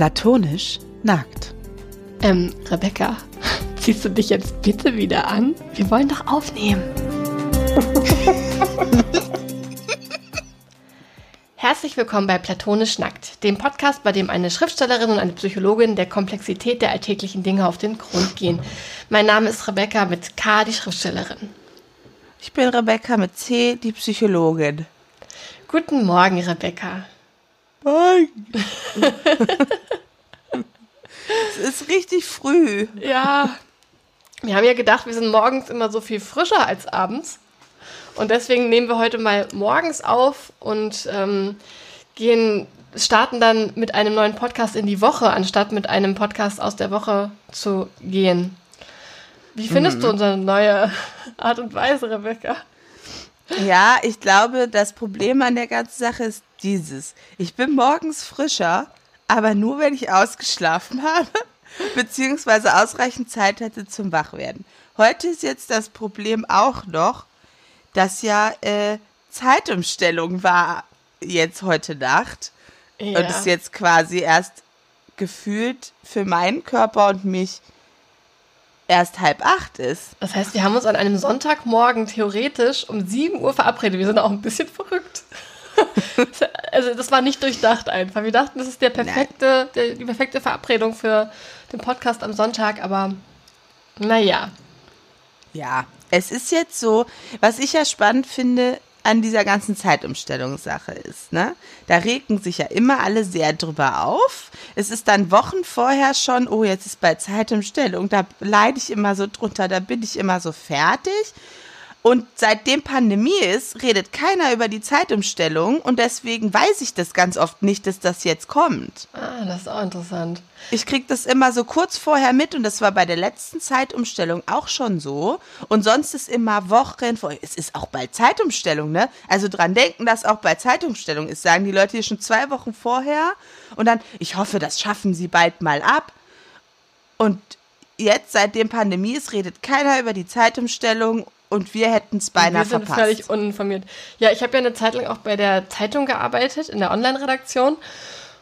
Platonisch nackt. Ähm, Rebecca, ziehst du dich jetzt bitte wieder an? Wir wollen doch aufnehmen. Herzlich willkommen bei Platonisch Nackt, dem Podcast, bei dem eine Schriftstellerin und eine Psychologin der Komplexität der alltäglichen Dinge auf den Grund gehen. Mein Name ist Rebecca mit K, die Schriftstellerin. Ich bin Rebecca mit C, die Psychologin. Guten Morgen, Rebecca. Morgen. es ist richtig früh. Ja, wir haben ja gedacht, wir sind morgens immer so viel frischer als abends. Und deswegen nehmen wir heute mal morgens auf und ähm, gehen, starten dann mit einem neuen Podcast in die Woche, anstatt mit einem Podcast aus der Woche zu gehen. Wie findest mhm. du unsere neue Art und Weise, Rebecca? Ja, ich glaube, das Problem an der ganzen Sache ist dieses. Ich bin morgens frischer, aber nur, wenn ich ausgeschlafen habe, beziehungsweise ausreichend Zeit hatte zum Wachwerden. Heute ist jetzt das Problem auch noch, dass ja äh, Zeitumstellung war jetzt heute Nacht. Ja. Und es jetzt quasi erst gefühlt für meinen Körper und mich erst halb acht ist. Das heißt, wir haben uns an einem Sonntagmorgen theoretisch um 7 Uhr verabredet. Wir sind auch ein bisschen verrückt. Also das war nicht durchdacht einfach. Wir dachten, das ist der perfekte, der, die perfekte Verabredung für den Podcast am Sonntag, aber naja. Ja, es ist jetzt so, was ich ja spannend finde an dieser ganzen Zeitumstellungssache ist, ne? Da regen sich ja immer alle sehr drüber auf. Es ist dann Wochen vorher schon, oh, jetzt ist bei Zeitumstellung, da leide ich immer so drunter, da bin ich immer so fertig. Und seitdem Pandemie ist, redet keiner über die Zeitumstellung und deswegen weiß ich das ganz oft nicht, dass das jetzt kommt. Ah, das ist auch interessant. Ich kriege das immer so kurz vorher mit und das war bei der letzten Zeitumstellung auch schon so. Und sonst ist immer Wochen vor. Es ist auch bei Zeitumstellung, ne? Also dran denken, dass auch bei Zeitumstellung ist, sagen die Leute hier schon zwei Wochen vorher. Und dann, ich hoffe, das schaffen sie bald mal ab. Und jetzt, seitdem Pandemie ist, redet keiner über die Zeitumstellung und wir hätten es beinahe verpasst. Wir sind völlig uninformiert. Ja, ich habe ja eine Zeit lang auch bei der Zeitung gearbeitet, in der Online-Redaktion.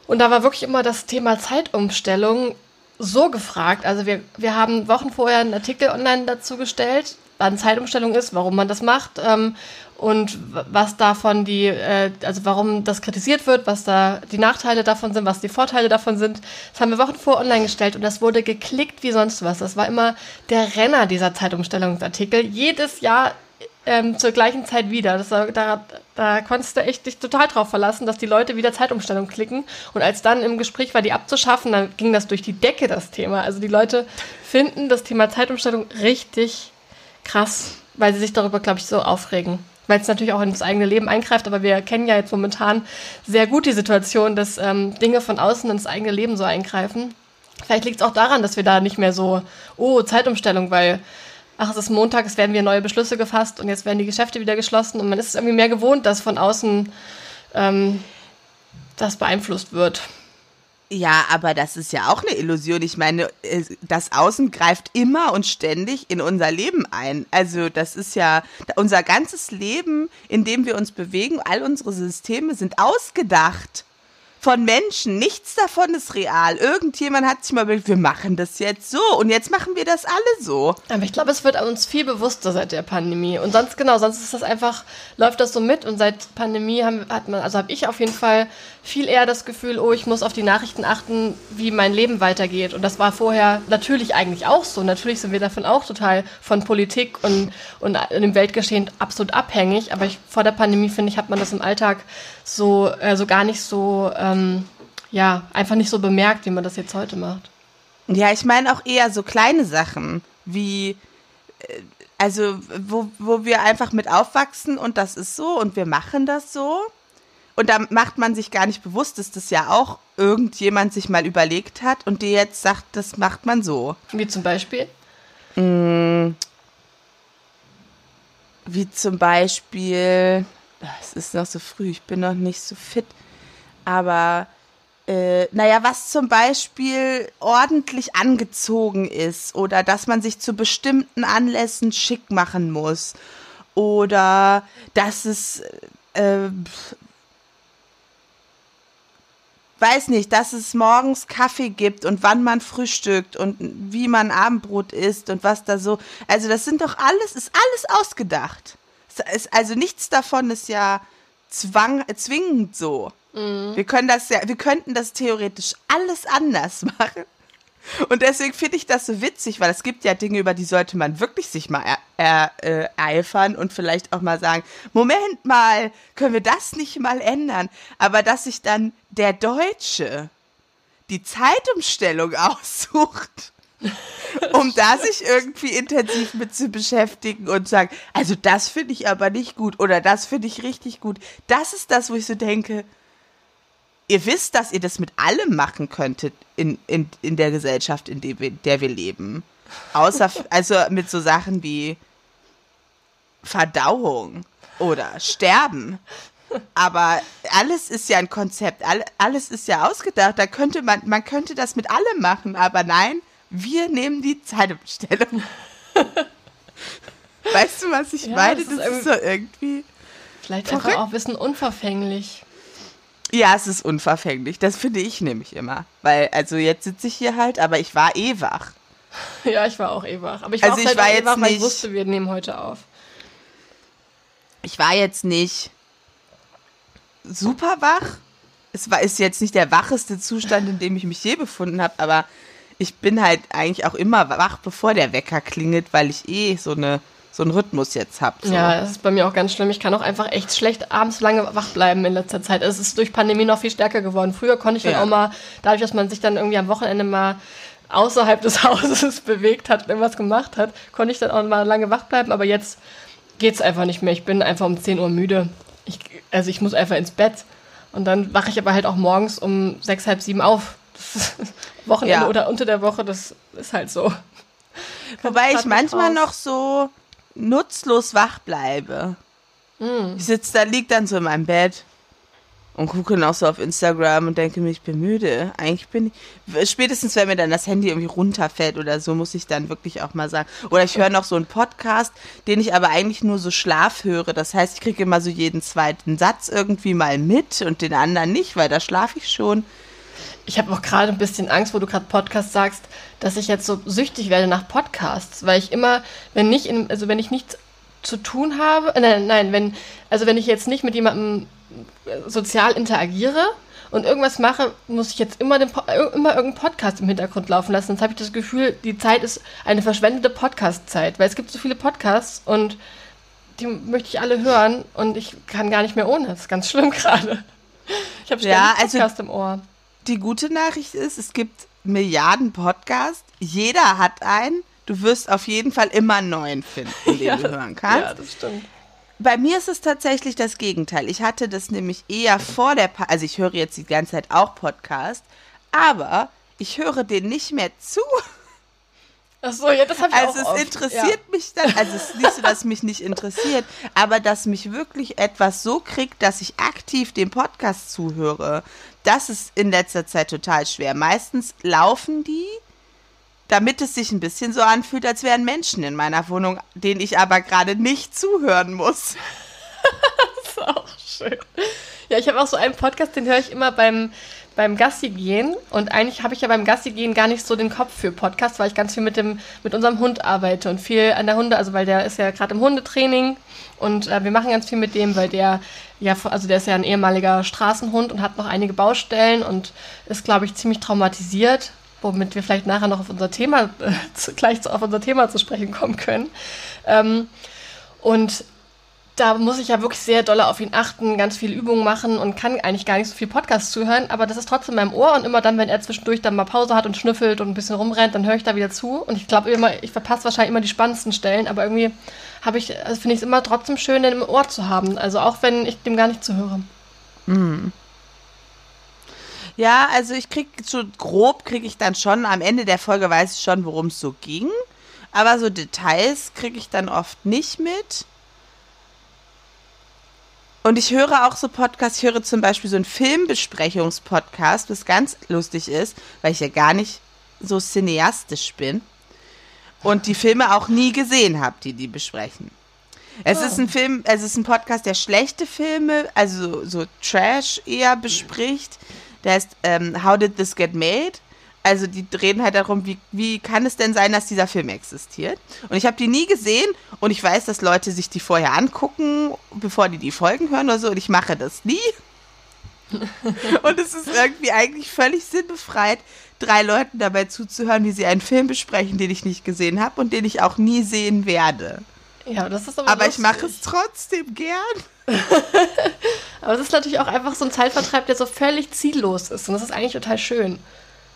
Und da war wirklich immer das Thema Zeitumstellung so gefragt. Also wir, wir haben Wochen vorher einen Artikel online dazu gestellt, wann Zeitumstellung ist, warum man das macht ähm, und was davon die, äh, also warum das kritisiert wird, was da die Nachteile davon sind, was die Vorteile davon sind. Das haben wir Wochen vor online gestellt und das wurde geklickt wie sonst was. Das war immer der Renner dieser Zeitumstellungsartikel. Jedes Jahr ähm, zur gleichen Zeit wieder. Das da, da konntest du echt dich total drauf verlassen, dass die Leute wieder Zeitumstellung klicken. Und als dann im Gespräch war, die abzuschaffen, dann ging das durch die Decke, das Thema. Also die Leute finden das Thema Zeitumstellung richtig krass, weil sie sich darüber, glaube ich, so aufregen. Weil es natürlich auch ins eigene Leben eingreift, aber wir kennen ja jetzt momentan sehr gut die Situation, dass ähm, Dinge von außen ins eigene Leben so eingreifen. Vielleicht liegt es auch daran, dass wir da nicht mehr so, oh, Zeitumstellung, weil, ach, es ist Montag, es werden wieder neue Beschlüsse gefasst und jetzt werden die Geschäfte wieder geschlossen und man ist irgendwie mehr gewohnt, dass von außen ähm, das beeinflusst wird. Ja, aber das ist ja auch eine Illusion. Ich meine, das Außen greift immer und ständig in unser Leben ein. Also das ist ja unser ganzes Leben, in dem wir uns bewegen, all unsere Systeme sind ausgedacht von Menschen. Nichts davon ist real. Irgendjemand hat sich mal überlegt, wir machen das jetzt so und jetzt machen wir das alle so. Aber ich glaube, es wird uns viel bewusster seit der Pandemie. Und sonst, genau, sonst ist das einfach, läuft das so mit und seit Pandemie haben, hat man, also habe ich auf jeden Fall viel eher das Gefühl, oh, ich muss auf die Nachrichten achten, wie mein Leben weitergeht. Und das war vorher natürlich eigentlich auch so. Natürlich sind wir davon auch total von Politik und, und dem Weltgeschehen absolut abhängig. Aber ich, vor der Pandemie, finde ich, hat man das im Alltag so, äh, so gar nicht so, ähm, ja, einfach nicht so bemerkt, wie man das jetzt heute macht. Ja, ich meine auch eher so kleine Sachen wie, äh, also wo, wo wir einfach mit aufwachsen und das ist so und wir machen das so. Und da macht man sich gar nicht bewusst, dass das ja auch irgendjemand sich mal überlegt hat und dir jetzt sagt, das macht man so. Wie zum Beispiel? Mm, wie zum Beispiel, es ist noch so früh, ich bin noch nicht so fit, aber äh, naja, was zum Beispiel ordentlich angezogen ist oder dass man sich zu bestimmten Anlässen schick machen muss oder dass es äh, weiß nicht, dass es morgens Kaffee gibt und wann man frühstückt und wie man Abendbrot isst und was da so. Also das sind doch alles, ist alles ausgedacht. Ist, also nichts davon ist ja zwang, zwingend so. Mhm. Wir können das ja, wir könnten das theoretisch alles anders machen. Und deswegen finde ich das so witzig, weil es gibt ja Dinge, über die sollte man wirklich sich mal ereifern äh, und vielleicht auch mal sagen, Moment mal, können wir das nicht mal ändern? Aber dass sich dann der Deutsche die Zeitumstellung aussucht, um da sich irgendwie intensiv mit zu beschäftigen und sagen, also das finde ich aber nicht gut oder das finde ich richtig gut. Das ist das, wo ich so denke, ihr wisst, dass ihr das mit allem machen könntet in, in, in der Gesellschaft, in der wir, der wir leben. Außer, also mit so Sachen wie Verdauung oder Sterben. Aber alles ist ja ein Konzept, alles ist ja ausgedacht. Da könnte man, man könnte das mit allem machen, aber nein, wir nehmen die Zeitumstellung. weißt du, was ich ja, meine? Das, das ist, so irgendwie. Vielleicht verrückt. einfach auch ein bisschen unverfänglich. Ja, es ist unverfänglich. Das finde ich nämlich immer. Weil, also jetzt sitze ich hier halt, aber ich war eh wach. Ja, ich war auch eh wach. Aber ich war, also auch ich war eh jetzt wach, nicht, ich wusste, wir nehmen heute auf. Ich war jetzt nicht super wach. Es war, ist jetzt nicht der wacheste Zustand, in dem ich mich je befunden habe, aber ich bin halt eigentlich auch immer wach, bevor der Wecker klingelt, weil ich eh so eine so einen Rhythmus jetzt habe. So. Ja, das ist bei mir auch ganz schlimm. Ich kann auch einfach echt schlecht abends lange wach bleiben in letzter Zeit. Es ist durch Pandemie noch viel stärker geworden. Früher konnte ich dann ja. auch mal, dadurch, dass man sich dann irgendwie am Wochenende mal außerhalb des Hauses bewegt hat, irgendwas gemacht hat, konnte ich dann auch mal lange wach bleiben. Aber jetzt geht es einfach nicht mehr. Ich bin einfach um 10 Uhr müde. Ich, also ich muss einfach ins Bett. Und dann wache ich aber halt auch morgens um sechs, halb sieben auf. Wochenende ja. oder unter der Woche, das ist halt so. Wobei ich manchmal noch so nutzlos wach bleibe. Mm. Ich sitze da, lieg dann so in meinem Bett und gucke noch so auf Instagram und denke mir, ich bin müde. Eigentlich bin ich, spätestens wenn mir dann das Handy irgendwie runterfällt oder so, muss ich dann wirklich auch mal sagen. Oder ich höre noch so einen Podcast, den ich aber eigentlich nur so Schlaf höre. Das heißt, ich kriege immer so jeden zweiten Satz irgendwie mal mit und den anderen nicht, weil da schlafe ich schon. Ich habe auch gerade ein bisschen Angst, wo du gerade Podcast sagst, dass ich jetzt so süchtig werde nach Podcasts, weil ich immer, wenn nicht, in, also wenn ich nichts zu tun habe, äh, nein, nein, wenn, also wenn ich jetzt nicht mit jemandem äh, sozial interagiere und irgendwas mache, muss ich jetzt immer, den, immer irgendeinen Podcast im Hintergrund laufen lassen. Sonst habe ich das Gefühl, die Zeit ist eine verschwendete Podcast-Zeit, weil es gibt so viele Podcasts und die möchte ich alle hören und ich kann gar nicht mehr ohne. Das ist ganz schlimm gerade. Ich habe ständig ja, also Podcast im Ohr die gute Nachricht ist, es gibt Milliarden Podcasts. Jeder hat einen. Du wirst auf jeden Fall immer einen neuen finden, den ja, du hören kannst. Ja, das stimmt. Bei mir ist es tatsächlich das Gegenteil. Ich hatte das nämlich eher vor der, pa also ich höre jetzt die ganze Zeit auch Podcast, aber ich höre den nicht mehr zu. Ach so, ja, das habe ich also auch es oft. interessiert ja. mich dann, also es ist nicht so, dass mich nicht interessiert, aber dass mich wirklich etwas so kriegt, dass ich aktiv dem Podcast zuhöre, das ist in letzter Zeit total schwer. Meistens laufen die, damit es sich ein bisschen so anfühlt, als wären Menschen in meiner Wohnung, denen ich aber gerade nicht zuhören muss. das ist auch schön. Ja, ich habe auch so einen Podcast, den höre ich immer beim, beim Gassi gehen. Und eigentlich habe ich ja beim Gassi gehen gar nicht so den Kopf für Podcast, weil ich ganz viel mit, dem, mit unserem Hund arbeite und viel an der Hunde, also weil der ist ja gerade im Hundetraining und äh, wir machen ganz viel mit dem, weil der ja, also der ist ja ein ehemaliger Straßenhund und hat noch einige Baustellen und ist, glaube ich, ziemlich traumatisiert, womit wir vielleicht nachher noch auf unser Thema, äh, gleich auf unser Thema zu sprechen kommen können. Ähm, und da muss ich ja wirklich sehr doll auf ihn achten, ganz viele Übungen machen und kann eigentlich gar nicht so viel Podcast zuhören, aber das ist trotzdem in meinem Ohr und immer dann, wenn er zwischendurch dann mal Pause hat und schnüffelt und ein bisschen rumrennt, dann höre ich da wieder zu und ich glaube immer, ich verpasse wahrscheinlich immer die spannendsten Stellen, aber irgendwie habe ich, also finde ich es immer trotzdem schön, den im Ohr zu haben. Also auch wenn ich dem gar nicht zuhöre. Mhm. Ja, also ich kriege so grob kriege ich dann schon, am Ende der Folge weiß ich schon, worum es so ging. Aber so Details kriege ich dann oft nicht mit. Und ich höre auch so Podcasts, ich höre zum Beispiel so einen Filmbesprechungspodcast, was ganz lustig ist, weil ich ja gar nicht so cineastisch bin und die Filme auch nie gesehen habe, die die besprechen. Es oh. ist ein Film, es ist ein Podcast, der schlechte Filme, also so Trash eher bespricht, der heißt ähm, How Did This Get Made? Also die reden halt darum, wie, wie kann es denn sein, dass dieser Film existiert? Und ich habe die nie gesehen und ich weiß, dass Leute sich die vorher angucken, bevor die die Folgen hören oder so und ich mache das nie. und es ist irgendwie eigentlich völlig sinnbefreit, drei Leuten dabei zuzuhören, wie sie einen Film besprechen, den ich nicht gesehen habe und den ich auch nie sehen werde. Ja, das ist aber Aber lustig. ich mache es trotzdem gern. Aber das ist natürlich auch einfach so ein Zeitvertreib, der so völlig ziellos ist. Und das ist eigentlich total schön.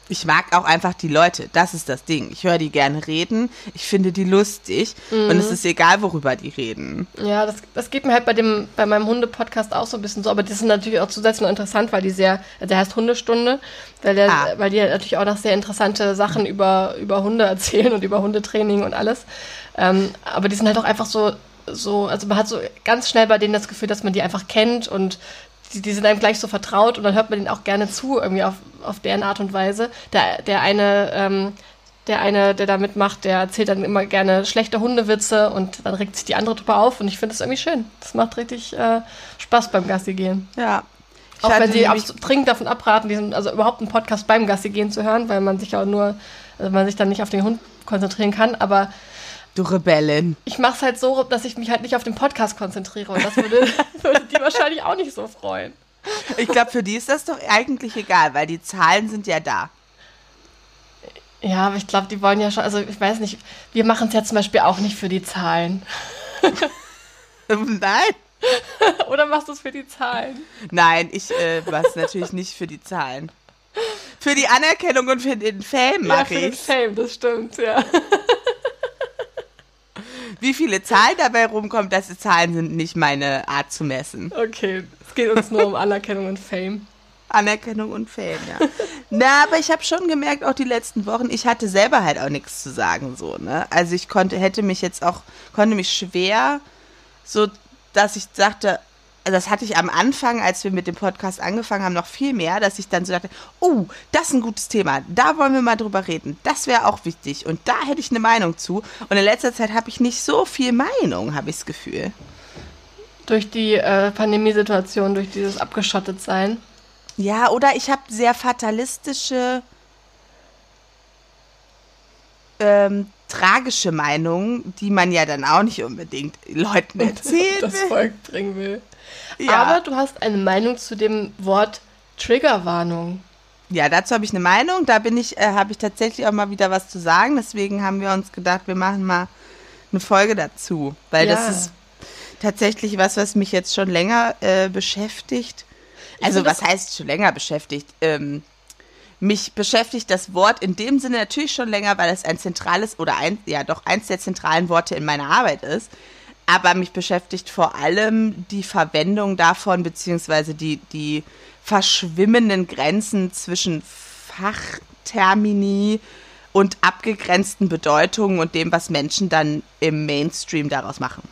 Ich mag auch einfach die Leute. Das ist das Ding. Ich höre die gerne reden. Ich finde die lustig. Und es ist egal, worüber die reden. Ja, das, das geht mir halt bei dem, bei meinem Hunde-Podcast auch so ein bisschen so, aber die sind natürlich auch zusätzlich noch interessant, weil die sehr, der heißt Hundestunde, weil, der, Ah. weil die natürlich auch noch sehr interessante Sachen über, über Hunde erzählen und über Hundetraining und alles. Ähm, aber die sind halt auch einfach so, so, also man hat so ganz schnell bei denen das Gefühl, dass man die einfach kennt und die, die sind einem gleich so vertraut und dann hört man denen auch gerne zu, irgendwie auf, auf deren Art und Weise. Der, der eine, ähm, der eine, der da mitmacht, der erzählt dann immer gerne schlechte Hundewitze und dann regt sich die andere Truppe auf und ich finde das irgendwie schön. Das macht richtig äh, Spaß beim Gassi gehen. Ja. Ich Auch wenn sie dringend davon abraten, diesen, also überhaupt einen Podcast beim Gassi gehen zu hören, weil man sich ja nur, also man sich dann nicht auf den Hund konzentrieren kann, aber Du Rebellin. ich mache es halt so, dass ich mich halt nicht auf den Podcast konzentriere und das würde, würde die wahrscheinlich auch nicht so freuen. Ich glaube, für die ist das doch eigentlich egal, weil die Zahlen sind ja da. Ja, aber ich glaube, die wollen ja schon, also ich weiß nicht, wir machen es ja zum Beispiel auch nicht für die Zahlen. Nein. Oder machst du es für die Zahlen? Nein, ich äh, was natürlich nicht für die Zahlen. Für die Anerkennung und für den Fame Ja, mache für den ich. Fame, das stimmt, ja. Wie viele Zahlen dabei rumkommen, das Zahlen sind nicht meine Art zu messen. Okay, es geht uns nur um Anerkennung und Fame. Anerkennung und Fame, ja. Na, aber ich habe schon gemerkt, auch die letzten Wochen, ich hatte selber halt auch nichts zu sagen, so, ne? Also ich konnte, hätte mich jetzt auch, konnte mich schwer, so, dass ich sagte, das hatte ich am Anfang, als wir mit dem Podcast angefangen haben, noch viel mehr, dass ich dann so dachte, oh, das ist ein gutes Thema, da wollen wir mal drüber reden, das wäre auch wichtig und da hätte ich eine Meinung zu. Und in letzter Zeit habe ich nicht so viel Meinung, habe ich das Gefühl. Durch die äh, Pandemiesituation, durch dieses Abgeschottetsein. Ja, oder ich habe sehr fatalistische, ähm, tragische Meinungen, die man ja dann auch nicht unbedingt Leuten erzählen das. Volk bringen will. Ja. Aber du hast eine Meinung zu dem Wort Triggerwarnung. Ja, dazu habe ich eine Meinung. Da bin ich, äh, habe ich tatsächlich auch mal wieder was zu sagen. Deswegen haben wir uns gedacht, wir machen mal eine Folge dazu, weil Ja. das ist tatsächlich was, was mich jetzt schon länger äh, beschäftigt. Also was heißt schon länger beschäftigt? Ähm, mich beschäftigt das Wort in dem Sinne natürlich schon länger, weil es ein zentrales oder ein, ja doch eins der zentralen Worte in meiner Arbeit ist. Aber mich beschäftigt vor allem die Verwendung davon, beziehungsweise die, die verschwimmenden Grenzen zwischen Fachtermini und abgegrenzten Bedeutungen und dem, was Menschen dann im Mainstream daraus machen.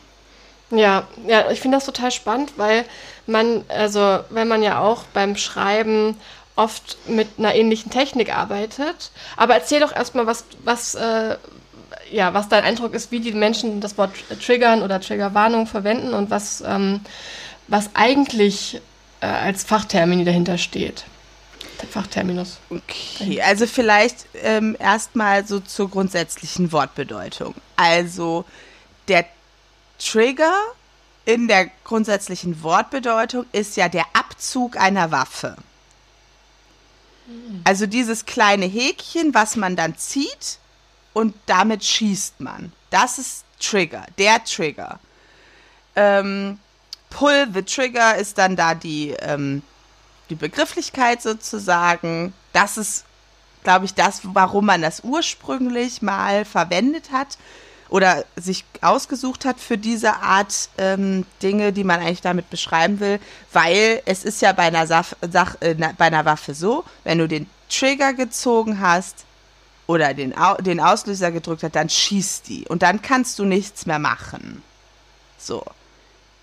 Ja, ja, ich finde das total spannend, weil man, also wenn man ja auch beim Schreiben oft mit einer ähnlichen Technik arbeitet. Aber erzähl doch erstmal, was, was, äh, ja, was dein Eindruck ist, wie die Menschen das Wort Triggern oder Triggerwarnung verwenden und was, ähm, was eigentlich äh, als Fachtermini dahinter steht. Der Fachterminus. Okay, also vielleicht ähm, erstmal so zur grundsätzlichen Wortbedeutung. Also der Trigger in der grundsätzlichen Wortbedeutung ist ja der Abzug einer Waffe. Also dieses kleine Häkchen, was man dann zieht und damit schießt man. Das ist Trigger, der Trigger. Ähm, Pull the Trigger ist dann da die, ähm, die Begrifflichkeit sozusagen. Das ist, glaube ich, das, warum man das ursprünglich mal verwendet hat oder sich ausgesucht hat für diese Art ähm, Dinge, die man eigentlich damit beschreiben will, weil es ist ja bei einer, Saf Sach äh, bei einer Waffe so, wenn du den Trigger gezogen hast oder den, Au den Auslöser gedrückt hast, dann schießt die und dann kannst du nichts mehr machen. So.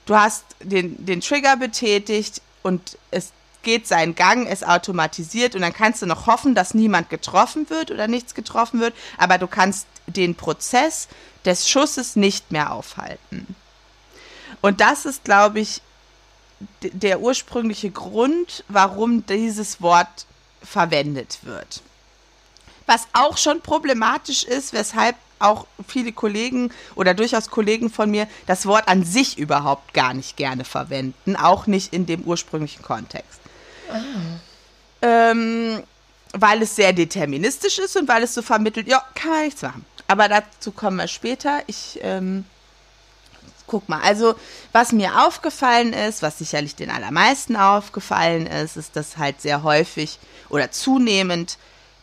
Du hast den, den Trigger betätigt und es geht seinen Gang, es automatisiert und dann kannst du noch hoffen, dass niemand getroffen wird oder nichts getroffen wird, aber du kannst den Prozess des Schusses nicht mehr aufhalten. Und das ist, glaube ich, der ursprüngliche Grund, warum dieses Wort verwendet wird. Was auch schon problematisch ist, weshalb auch viele Kollegen oder durchaus Kollegen von mir das Wort an sich überhaupt gar nicht gerne verwenden, auch nicht in dem ursprünglichen Kontext. Ah. Ähm, weil es sehr deterministisch ist und weil es so vermittelt, ja, kann man nichts machen. Aber dazu kommen wir später. Ich ähm, guck mal, also was mir aufgefallen ist, was sicherlich den allermeisten aufgefallen ist, ist, dass halt sehr häufig oder zunehmend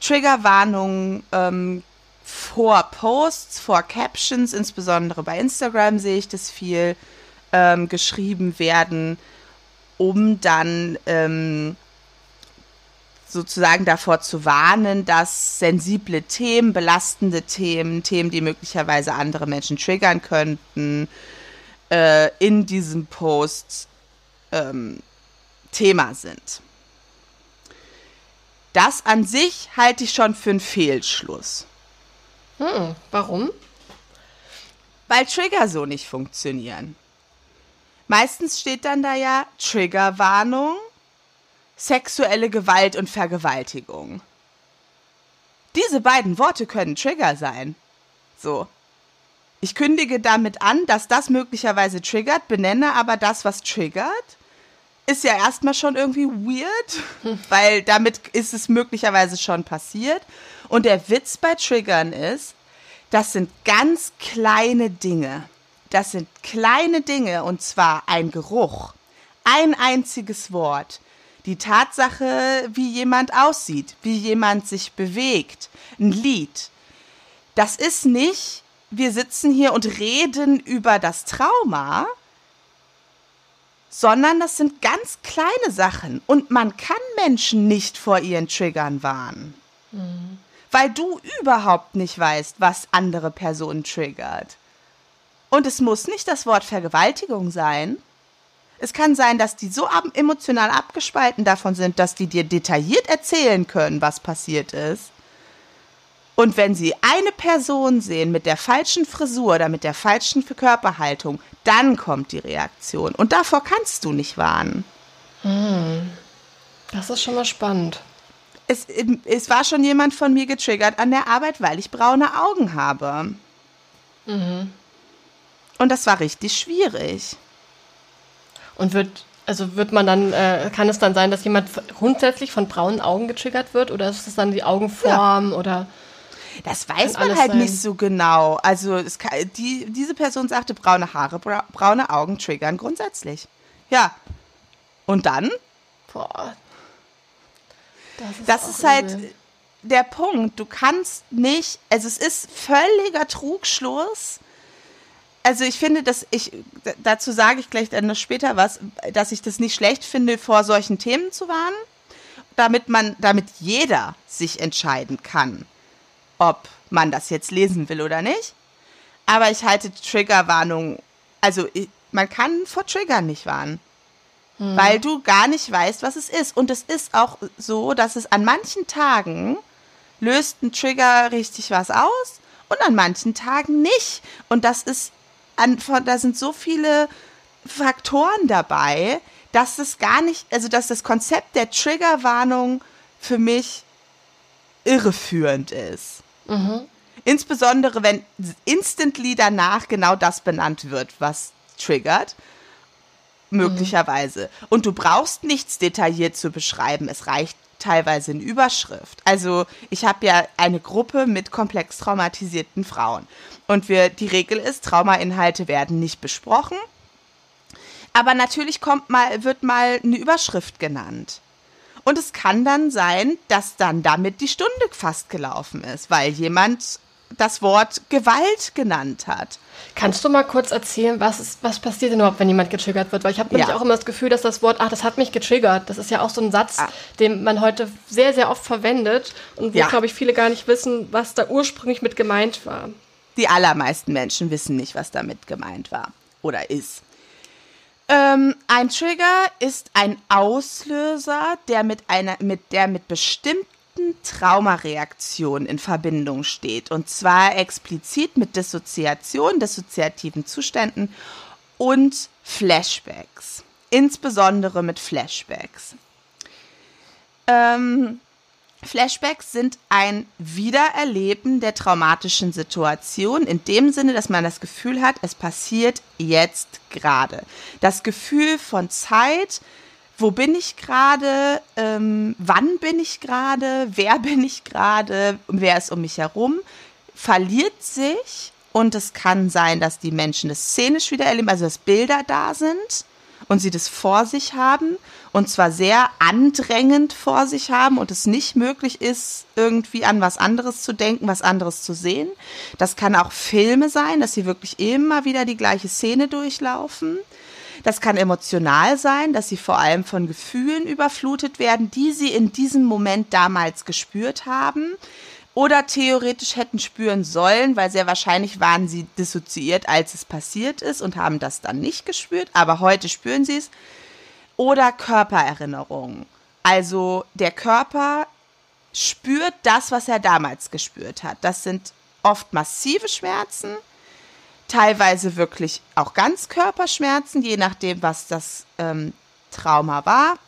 Triggerwarnungen ähm, vor Posts, vor Captions, insbesondere bei Instagram sehe ich das viel, ähm, geschrieben werden, um dann ähm, sozusagen davor zu warnen, dass sensible Themen, belastende Themen, Themen, die möglicherweise andere Menschen triggern könnten, äh, in diesem Post ähm, Thema sind. Das an sich halte ich schon für einen Fehlschluss. Hm, warum? Weil Trigger so nicht funktionieren. Meistens steht dann da ja Triggerwarnung, sexuelle Gewalt und Vergewaltigung. Diese beiden Worte können Trigger sein. So. Ich kündige damit an, dass das möglicherweise triggert, benenne aber das, was triggert. Ist ja erstmal schon irgendwie weird, weil damit ist es möglicherweise schon passiert. Und der Witz bei Triggern ist, das sind ganz kleine Dinge. Das sind kleine Dinge und zwar ein Geruch, ein einziges Wort, die Tatsache, wie jemand aussieht, wie jemand sich bewegt, ein Lied. Das ist nicht, wir sitzen hier und reden über das Trauma, sondern das sind ganz kleine Sachen und man kann Menschen nicht vor ihren Triggern warnen. Mhm. Weil du überhaupt nicht weißt, was andere Personen triggert. Und es muss nicht das Wort Vergewaltigung sein, es kann sein, dass die so emotional abgespalten davon sind, dass die dir detailliert erzählen können, was passiert ist. Und wenn sie eine Person sehen mit der falschen Frisur oder mit der falschen Körperhaltung, dann kommt die Reaktion. Und davor kannst du nicht warnen. Hm. Das ist schon mal spannend. Es, es war schon jemand von mir getriggert an der Arbeit, weil ich braune Augen habe. Mhm. Und das war richtig schwierig. Und wird, also wird man dann, äh, kann es dann sein, dass jemand grundsätzlich von braunen Augen getriggert wird oder ist es dann die Augenform ja. oder? Das weiß man halt sein. nicht so genau. Also kann, die, diese Person sagte, braune Haare, bra braune Augen triggern grundsätzlich. Ja. Und dann? Boah. Das ist, das ist halt der Punkt. Du kannst nicht, also es ist völliger Trugschluss, also ich finde, dass ich, dazu sage ich gleich dann noch später was, dass ich das nicht schlecht finde, vor solchen Themen zu warnen, damit man, damit jeder sich entscheiden kann, ob man das jetzt lesen will oder nicht. Aber ich halte Triggerwarnung, also ich, man kann vor Triggern nicht warnen. Hm. Weil du gar nicht weißt, was es ist. Und es ist auch so, dass es an manchen Tagen löst ein Trigger richtig was aus und an manchen Tagen nicht. Und das ist an, da sind so viele Faktoren dabei, dass es gar nicht, also dass das Konzept der Triggerwarnung für mich irreführend ist. Mhm. Insbesondere wenn instantly danach genau das benannt wird, was triggert. Möglicherweise. Mhm. Und du brauchst nichts detailliert zu beschreiben. Es reicht teilweise in Überschrift. Also ich habe ja eine Gruppe mit komplex traumatisierten Frauen. Und wir, die Regel ist, Traumainhalte werden nicht besprochen. Aber natürlich kommt mal, wird mal eine Überschrift genannt. Und es kann dann sein, dass dann damit die Stunde fast gelaufen ist, weil jemand das Wort Gewalt genannt hat. Kannst du mal kurz erzählen, was, ist, was passiert denn überhaupt, wenn jemand getriggert wird? Weil ich habe nämlich ja. auch immer das Gefühl, dass das Wort, ach, das hat mich getriggert, das ist ja auch so ein Satz, ah. den man heute sehr, sehr oft verwendet und wo, ja. glaube ich, viele gar nicht wissen, was da ursprünglich mit gemeint war. Die allermeisten Menschen wissen nicht, was damit gemeint war oder ist. Ähm, ein Trigger ist ein Auslöser, der mit einer, mit der mit bestimmten Traumareaktionen in Verbindung steht. Und zwar explizit mit Dissoziation, dissoziativen Zuständen und Flashbacks. insbesondere mit Flashbacks. Ähm, Flashbacks sind ein Wiedererleben der traumatischen Situation in dem Sinne, dass man das Gefühl hat, es passiert jetzt gerade. Das Gefühl von Zeit, wo bin ich gerade, ähm, wann bin ich gerade, wer bin ich gerade, wer ist um mich herum, verliert sich und es kann sein, dass die Menschen das szenisch wieder erleben, also dass Bilder da sind und sie das vor sich haben und zwar sehr andrängend vor sich haben und es nicht möglich ist, irgendwie an was anderes zu denken, was anderes zu sehen. Das kann auch Filme sein, dass sie wirklich immer wieder die gleiche Szene durchlaufen. Das kann emotional sein, dass sie vor allem von Gefühlen überflutet werden, die sie in diesem Moment damals gespürt haben oder theoretisch hätten spüren sollen, weil sehr wahrscheinlich waren sie dissoziiert, als es passiert ist und haben das dann nicht gespürt, aber heute spüren sie es oder Körpererinnerungen. Also der Körper spürt das, was er damals gespürt hat. Das sind oft massive Schmerzen, teilweise wirklich auch ganz Körperschmerzen, je nachdem, was das ähm, Trauma war.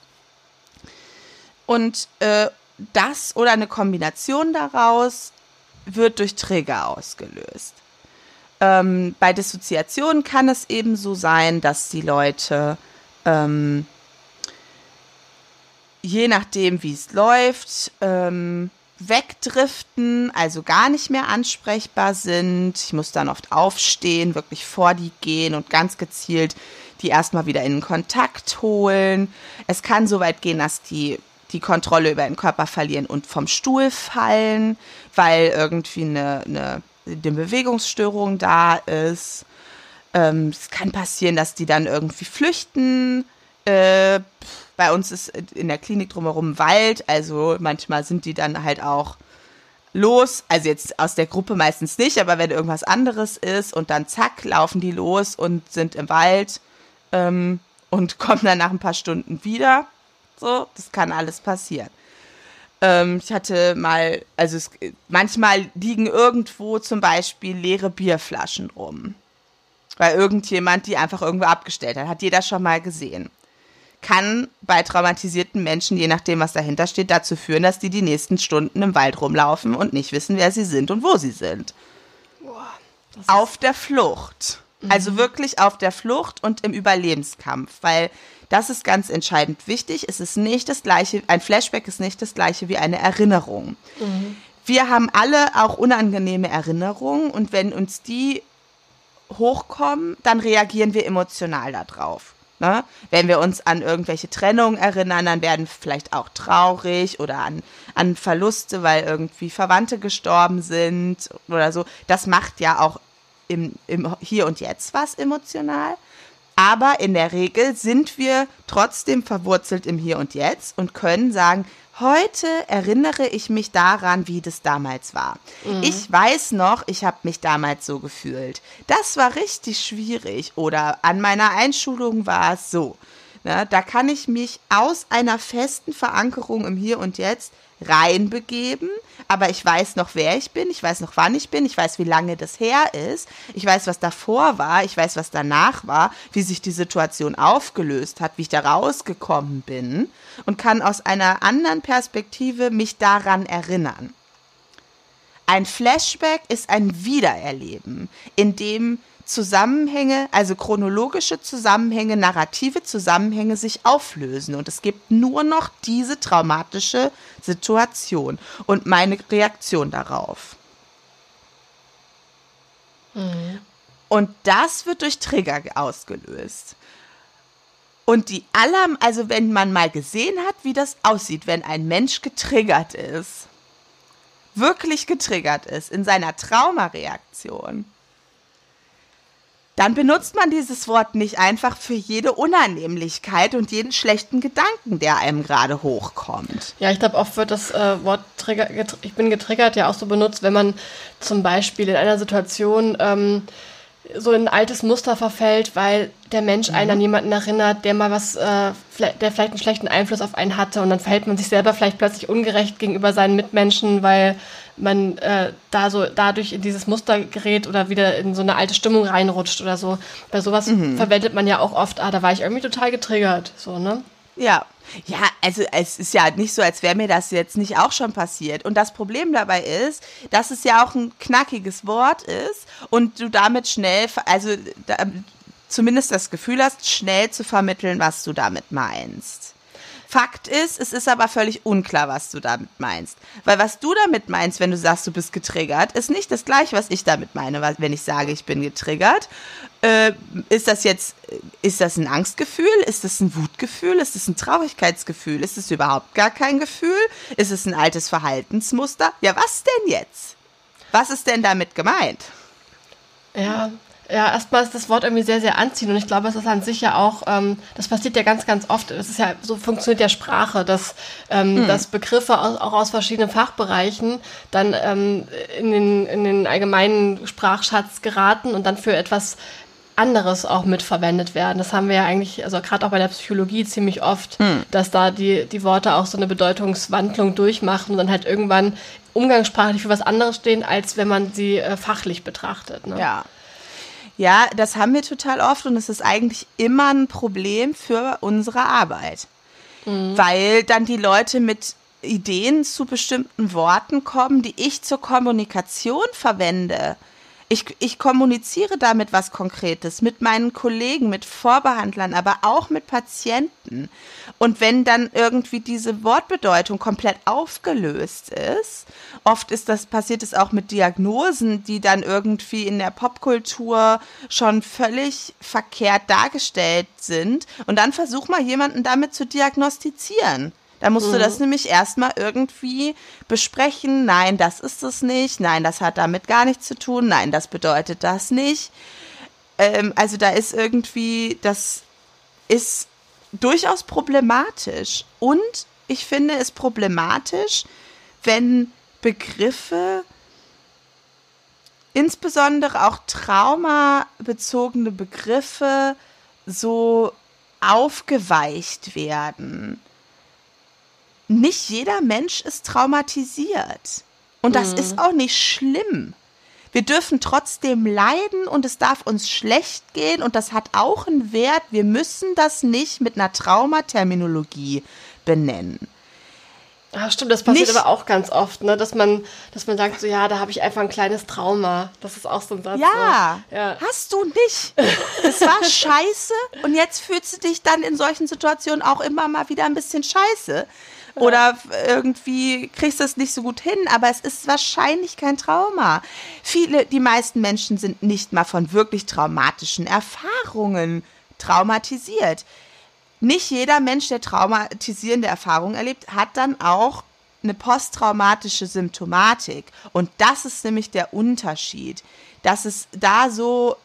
Und äh, das oder eine Kombination daraus wird durch Trigger ausgelöst. Ähm, bei Dissoziation kann es eben so sein, dass die Leute ähm, je nachdem, wie es läuft, ähm, wegdriften, also gar nicht mehr ansprechbar sind. Ich muss dann oft aufstehen, wirklich vor die gehen und ganz gezielt die erstmal wieder in Kontakt holen. Es kann so weit gehen, dass die die Kontrolle über den Körper verlieren und vom Stuhl fallen, weil irgendwie eine, eine, eine Bewegungsstörung da ist. Ähm, es kann passieren, dass die dann irgendwie flüchten. Äh, bei uns ist in der Klinik drumherum Wald, also manchmal sind die dann halt auch los, also jetzt aus der Gruppe meistens nicht, aber wenn irgendwas anderes ist und dann zack, laufen die los und sind im Wald ähm, und kommen dann nach ein paar Stunden wieder. So, das kann alles passieren. Ähm, ich hatte mal, also es, manchmal liegen irgendwo zum Beispiel leere Bierflaschen rum. Weil irgendjemand die einfach irgendwo abgestellt hat. Hat jeder schon mal gesehen kann bei traumatisierten Menschen, je nachdem, was dahinter steht, dazu führen, dass die die nächsten Stunden im Wald rumlaufen und nicht wissen, wer sie sind und wo sie sind. Boah, auf der Flucht. Mhm. Also wirklich auf der Flucht und im Überlebenskampf, weil das ist ganz entscheidend wichtig. Es ist nicht das gleiche, ein Flashback ist nicht das gleiche wie eine Erinnerung. Mhm. Wir haben alle auch unangenehme Erinnerungen und wenn uns die hochkommen, dann reagieren wir emotional darauf. Ne? Wenn wir uns an irgendwelche Trennungen erinnern, dann werden wir vielleicht auch traurig oder an, an Verluste, weil irgendwie Verwandte gestorben sind oder so. Das macht ja auch im, im Hier und Jetzt was emotional. Aber in der Regel sind wir trotzdem verwurzelt im Hier und Jetzt und können sagen, Heute erinnere ich mich daran, wie das damals war. Mhm. Ich weiß noch, ich habe mich damals so gefühlt. Das war richtig schwierig. Oder an meiner Einschulung war es so. Ne, da kann ich mich aus einer festen Verankerung im Hier und Jetzt reinbegeben, aber ich weiß noch, wer ich bin, ich weiß noch, wann ich bin, ich weiß, wie lange das her ist, ich weiß, was davor war, ich weiß, was danach war, wie sich die Situation aufgelöst hat, wie ich da rausgekommen bin. Und kann aus einer anderen Perspektive mich daran erinnern. Ein Flashback ist ein Wiedererleben, in dem Zusammenhänge, also chronologische Zusammenhänge, narrative Zusammenhänge sich auflösen und es gibt nur noch diese traumatische Situation und meine Reaktion darauf. Mhm. Und das wird durch Trigger ausgelöst. Und die Alarm, also wenn man mal gesehen hat, wie das aussieht, wenn ein Mensch getriggert ist, wirklich getriggert ist in seiner Traumareaktion, dann benutzt man dieses Wort nicht einfach für jede Unannehmlichkeit und jeden schlechten Gedanken, der einem gerade hochkommt. Ja, ich glaube, oft wird das äh, Wort Trigger, ich bin getriggert ja auch so benutzt, wenn man zum Beispiel in einer Situation ähm, so in ein altes Muster verfällt, weil der Mensch einen mhm. an jemanden erinnert, der mal was, äh, der vielleicht einen schlechten Einfluss auf einen hatte und dann verhält man sich selber vielleicht plötzlich ungerecht gegenüber seinen Mitmenschen, weil man äh, da so dadurch in dieses Muster gerät oder wieder in so eine alte Stimmung reinrutscht oder so. Bei sowas mhm. verwendet man ja auch oft, ah, da war ich irgendwie total getriggert, so, ne? Ja. Ja, also es ist ja nicht so, als wäre mir das jetzt nicht auch schon passiert. Und das Problem dabei ist, dass es ja auch ein knackiges Wort ist und du damit schnell, also da, zumindest das Gefühl hast, schnell zu vermitteln, was du damit meinst. Fakt ist, es ist aber völlig unklar, was du damit meinst. Weil was du damit meinst, wenn du sagst, du bist getriggert, ist nicht das gleiche, was ich damit meine, wenn ich sage, ich bin getriggert. Äh, ist das jetzt, ist das ein Angstgefühl? Ist das ein Wutgefühl? Ist das ein Traurigkeitsgefühl? Ist es überhaupt gar kein Gefühl? Ist es ein altes Verhaltensmuster? Ja, was denn jetzt? Was ist denn damit gemeint? Ja, ja, erstmal ist das Wort irgendwie sehr, sehr anziehend und ich glaube, es ist an sich ja auch, ähm, das passiert ja ganz, ganz oft. Es ist ja, so funktioniert ja Sprache, dass, ähm, hm. dass Begriffe aus, auch aus verschiedenen Fachbereichen dann ähm, in, den, in den allgemeinen Sprachschatz geraten und dann für etwas anderes auch mitverwendet werden. Das haben wir ja eigentlich, also gerade auch bei der Psychologie ziemlich oft, hm. dass da die, die Worte auch so eine Bedeutungswandlung durchmachen und dann halt irgendwann umgangssprachlich für was anderes stehen, als wenn man sie äh, fachlich betrachtet. Ne? Ja, ja, das haben wir total oft und es ist eigentlich immer ein Problem für unsere Arbeit. Mhm. Weil dann die Leute mit Ideen zu bestimmten Worten kommen, die ich zur Kommunikation verwende. Ich, ich kommuniziere damit was Konkretes mit meinen Kollegen, mit Vorbehandlern, aber auch mit Patienten. Und wenn dann irgendwie diese Wortbedeutung komplett aufgelöst ist, oft ist das, passiert es auch mit Diagnosen, die dann irgendwie in der Popkultur schon völlig verkehrt dargestellt sind. Und dann versuch mal jemanden damit zu diagnostizieren. Da musst mhm. du das nämlich erstmal irgendwie besprechen. Nein, das ist es nicht. Nein, das hat damit gar nichts zu tun. Nein, das bedeutet das nicht. Ähm, also da ist irgendwie, das ist durchaus problematisch. Und ich finde es problematisch, wenn Begriffe, insbesondere auch traumabezogene Begriffe, so aufgeweicht werden nicht jeder Mensch ist traumatisiert. Und das mhm. ist auch nicht schlimm. Wir dürfen trotzdem leiden und es darf uns schlecht gehen und das hat auch einen Wert. Wir müssen das nicht mit einer Traumaterminologie benennen. Ja, stimmt, das passiert nicht, aber auch ganz oft, ne? dass, man, dass man sagt, so ja, da habe ich einfach ein kleines Trauma. Das ist auch so ein Satz. Ja, so. ja. hast du nicht. Es war scheiße und jetzt fühlst du dich dann in solchen Situationen auch immer mal wieder ein bisschen scheiße. Oder irgendwie kriegst du es nicht so gut hin, aber es ist wahrscheinlich kein Trauma. Viele, die meisten Menschen sind nicht mal von wirklich traumatischen Erfahrungen traumatisiert. Nicht jeder Mensch, der traumatisierende Erfahrungen erlebt, hat dann auch eine posttraumatische Symptomatik. Und das ist nämlich der Unterschied, dass es da so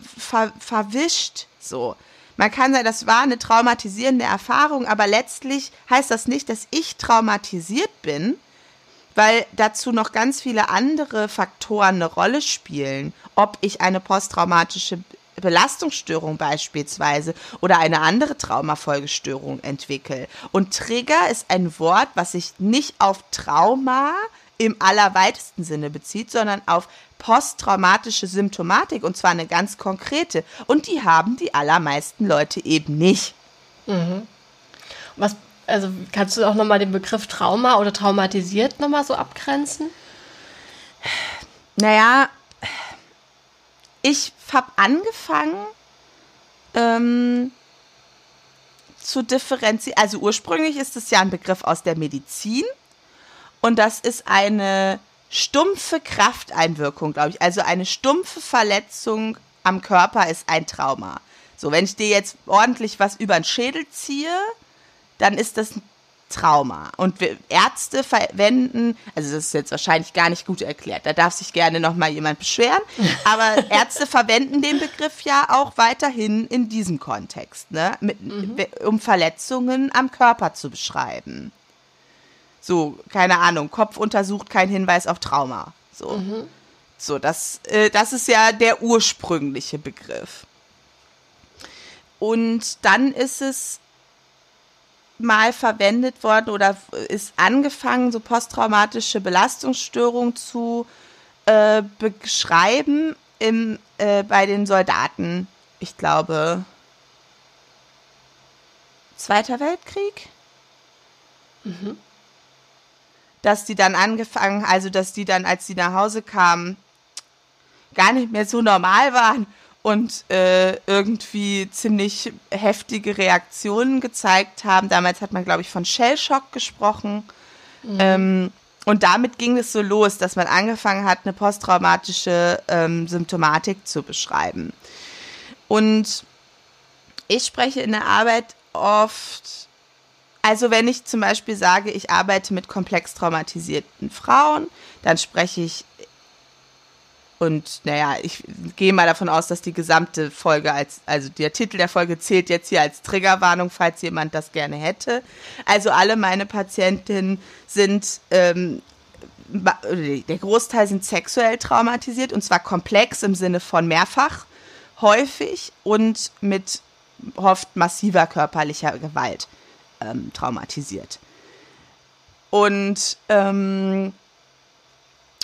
ver verwischt so. Man kann sagen, das war eine traumatisierende Erfahrung, aber letztlich heißt das nicht, dass ich traumatisiert bin, weil dazu noch ganz viele andere Faktoren eine Rolle spielen. Ob ich eine posttraumatische Belastungsstörung beispielsweise oder eine andere Traumafolgestörung entwickle. Und Trigger ist ein Wort, was sich nicht auf Trauma im allerweitesten Sinne bezieht, sondern auf posttraumatische Symptomatik und zwar eine ganz konkrete. Und die haben die allermeisten Leute eben nicht. Mhm. Was, also kannst du auch nochmal den Begriff Trauma oder traumatisiert nochmal so abgrenzen? Naja, ich habe angefangen ähm, zu differenzieren. Also ursprünglich ist es ja ein Begriff aus der Medizin und das ist eine stumpfe Krafteinwirkung, glaube ich. Also eine stumpfe Verletzung am Körper ist ein Trauma. So, wenn ich dir jetzt ordentlich was über den Schädel ziehe, dann ist das ein Trauma. Und wir Ärzte verwenden, also das ist jetzt wahrscheinlich gar nicht gut erklärt, da darf sich gerne nochmal jemand beschweren, aber Ärzte verwenden den Begriff ja auch weiterhin in diesem Kontext, ne? Mit, mhm. um Verletzungen am Körper zu beschreiben. So, keine Ahnung, Kopf untersucht, kein Hinweis auf Trauma. So, mhm. so das, äh, das ist ja der ursprüngliche Begriff. Und dann ist es mal verwendet worden oder ist angefangen, so posttraumatische Belastungsstörung zu äh, beschreiben im, äh, bei den Soldaten. Ich glaube, Zweiter Weltkrieg. Mhm. Dass die dann angefangen, also dass die dann, als die nach Hause kamen, gar nicht mehr so normal waren und äh, irgendwie ziemlich heftige Reaktionen gezeigt haben. Damals hat man, glaube ich, von Shellshock gesprochen. Mhm. Ähm, und damit ging es so los, dass man angefangen hat, eine posttraumatische ähm, Symptomatik zu beschreiben. Und ich spreche in der Arbeit oft, also wenn ich zum Beispiel sage, ich arbeite mit komplex traumatisierten Frauen, dann spreche ich und naja, ich gehe mal davon aus, dass die gesamte Folge als, also der Titel der Folge zählt jetzt hier als Triggerwarnung, falls jemand das gerne hätte. Also alle meine Patientinnen sind, ähm, der Großteil sind sexuell traumatisiert und zwar komplex im Sinne von mehrfach, häufig und mit oft massiver körperlicher Gewalt ähm, traumatisiert. Und ähm,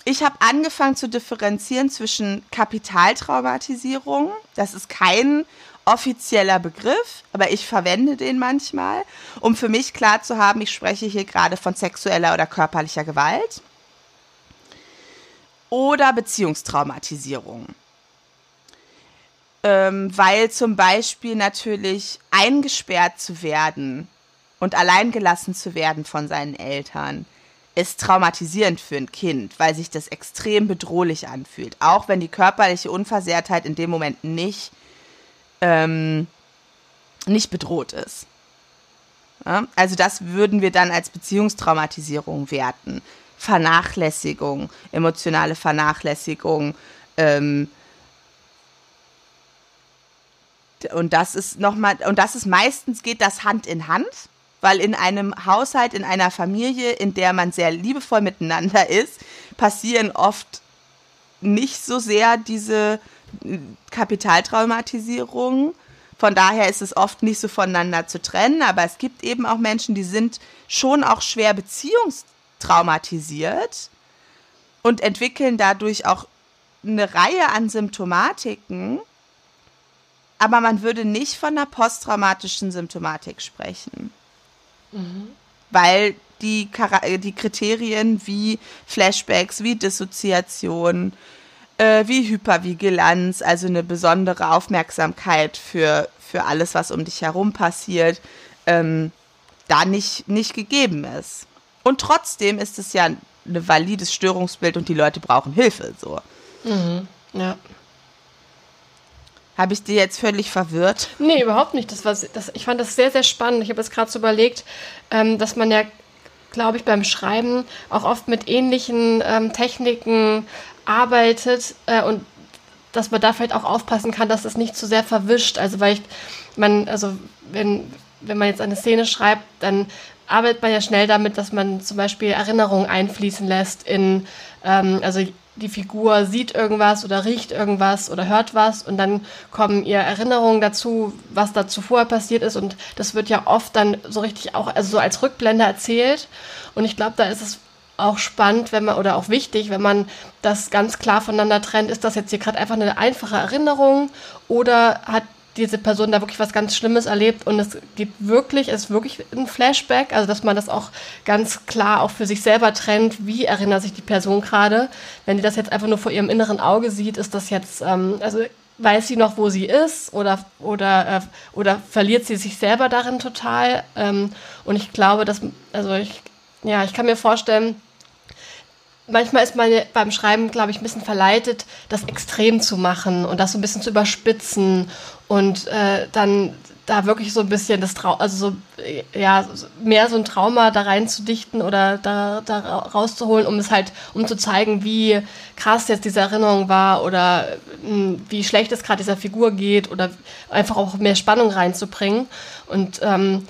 ich habe angefangen zu differenzieren zwischen Kapitaltraumatisierung, das ist kein offizieller Begriff, aber ich verwende den manchmal, um für mich klar zu haben, ich spreche hier gerade von sexueller oder körperlicher Gewalt oder Beziehungstraumatisierung. Ähm, weil zum Beispiel natürlich eingesperrt zu werden und alleingelassen zu werden von seinen Eltern ist traumatisierend für ein Kind, weil sich das extrem bedrohlich anfühlt. Auch wenn die körperliche Unversehrtheit in dem Moment nicht, ähm, nicht bedroht ist. Ja? Also das würden wir dann als Beziehungstraumatisierung werten. Vernachlässigung, emotionale Vernachlässigung. Ähm, und das ist nochmal, und das ist meistens geht das Hand in Hand weil in einem Haushalt, in einer Familie, in der man sehr liebevoll miteinander ist, passieren oft nicht so sehr diese äh, Kapitaltraumatisierungen. Von daher ist es oft nicht so voneinander zu trennen, aber es gibt eben auch Menschen, die sind schon auch schwer beziehungstraumatisiert und entwickeln dadurch auch eine Reihe an Symptomatiken, aber man würde nicht von einer posttraumatischen Symptomatik sprechen. Mhm. Weil die, die Kriterien wie Flashbacks, wie Dissoziation, äh, wie Hypervigilanz, also eine besondere Aufmerksamkeit für, für alles, was um dich herum passiert, ähm, da nicht, nicht gegeben ist. Und trotzdem ist es ja ein valides Störungsbild und die Leute brauchen Hilfe. So. Mhm. Ja. Habe ich dir jetzt völlig verwirrt? Nee, überhaupt nicht. Das war, das, ich fand das sehr, sehr spannend. Ich habe jetzt gerade so überlegt, ähm, dass man ja, glaube ich, beim Schreiben auch oft mit ähnlichen ähm, Techniken arbeitet äh, und dass man da vielleicht auch aufpassen kann, dass das nicht zu sehr verwischt. Also weil ich, man, also wenn, wenn man jetzt eine Szene schreibt, dann arbeitet man ja schnell damit, dass man zum Beispiel Erinnerungen einfließen lässt in, ähm, also die Figur sieht irgendwas oder riecht irgendwas oder hört was und dann kommen ihr Erinnerungen dazu, was da zuvor passiert ist und das wird ja oft dann so richtig auch, also so als Rückblende erzählt. Und ich glaube, da ist es auch spannend, wenn man oder auch wichtig, wenn man das ganz klar voneinander trennt, ist das jetzt hier gerade einfach eine einfache Erinnerung oder hat diese Person da wirklich was ganz Schlimmes erlebt und es geht wirklich, es ist wirklich ein Flashback, also dass man das auch ganz klar auch für sich selber trennt, wie erinnert sich die Person gerade. Wenn die das jetzt einfach nur vor ihrem inneren Auge sieht, ist das jetzt, ähm, also weiß sie noch, wo sie ist oder, oder, äh, oder verliert sie sich selber darin total. Ähm, und ich glaube, dass, also ich, ja, ich kann mir vorstellen, manchmal ist man beim Schreiben, glaube ich, ein bisschen verleitet, das extrem zu machen und das so ein bisschen zu überspitzen und äh, dann da wirklich so ein bisschen das Trau also so ja mehr so ein Trauma da reinzudichten oder da, da rauszuholen, um es halt um zu zeigen, wie krass jetzt diese Erinnerung war oder mh, hm, wie schlecht es gerade dieser Figur geht oder einfach auch mehr Spannung reinzubringen. Und ähm,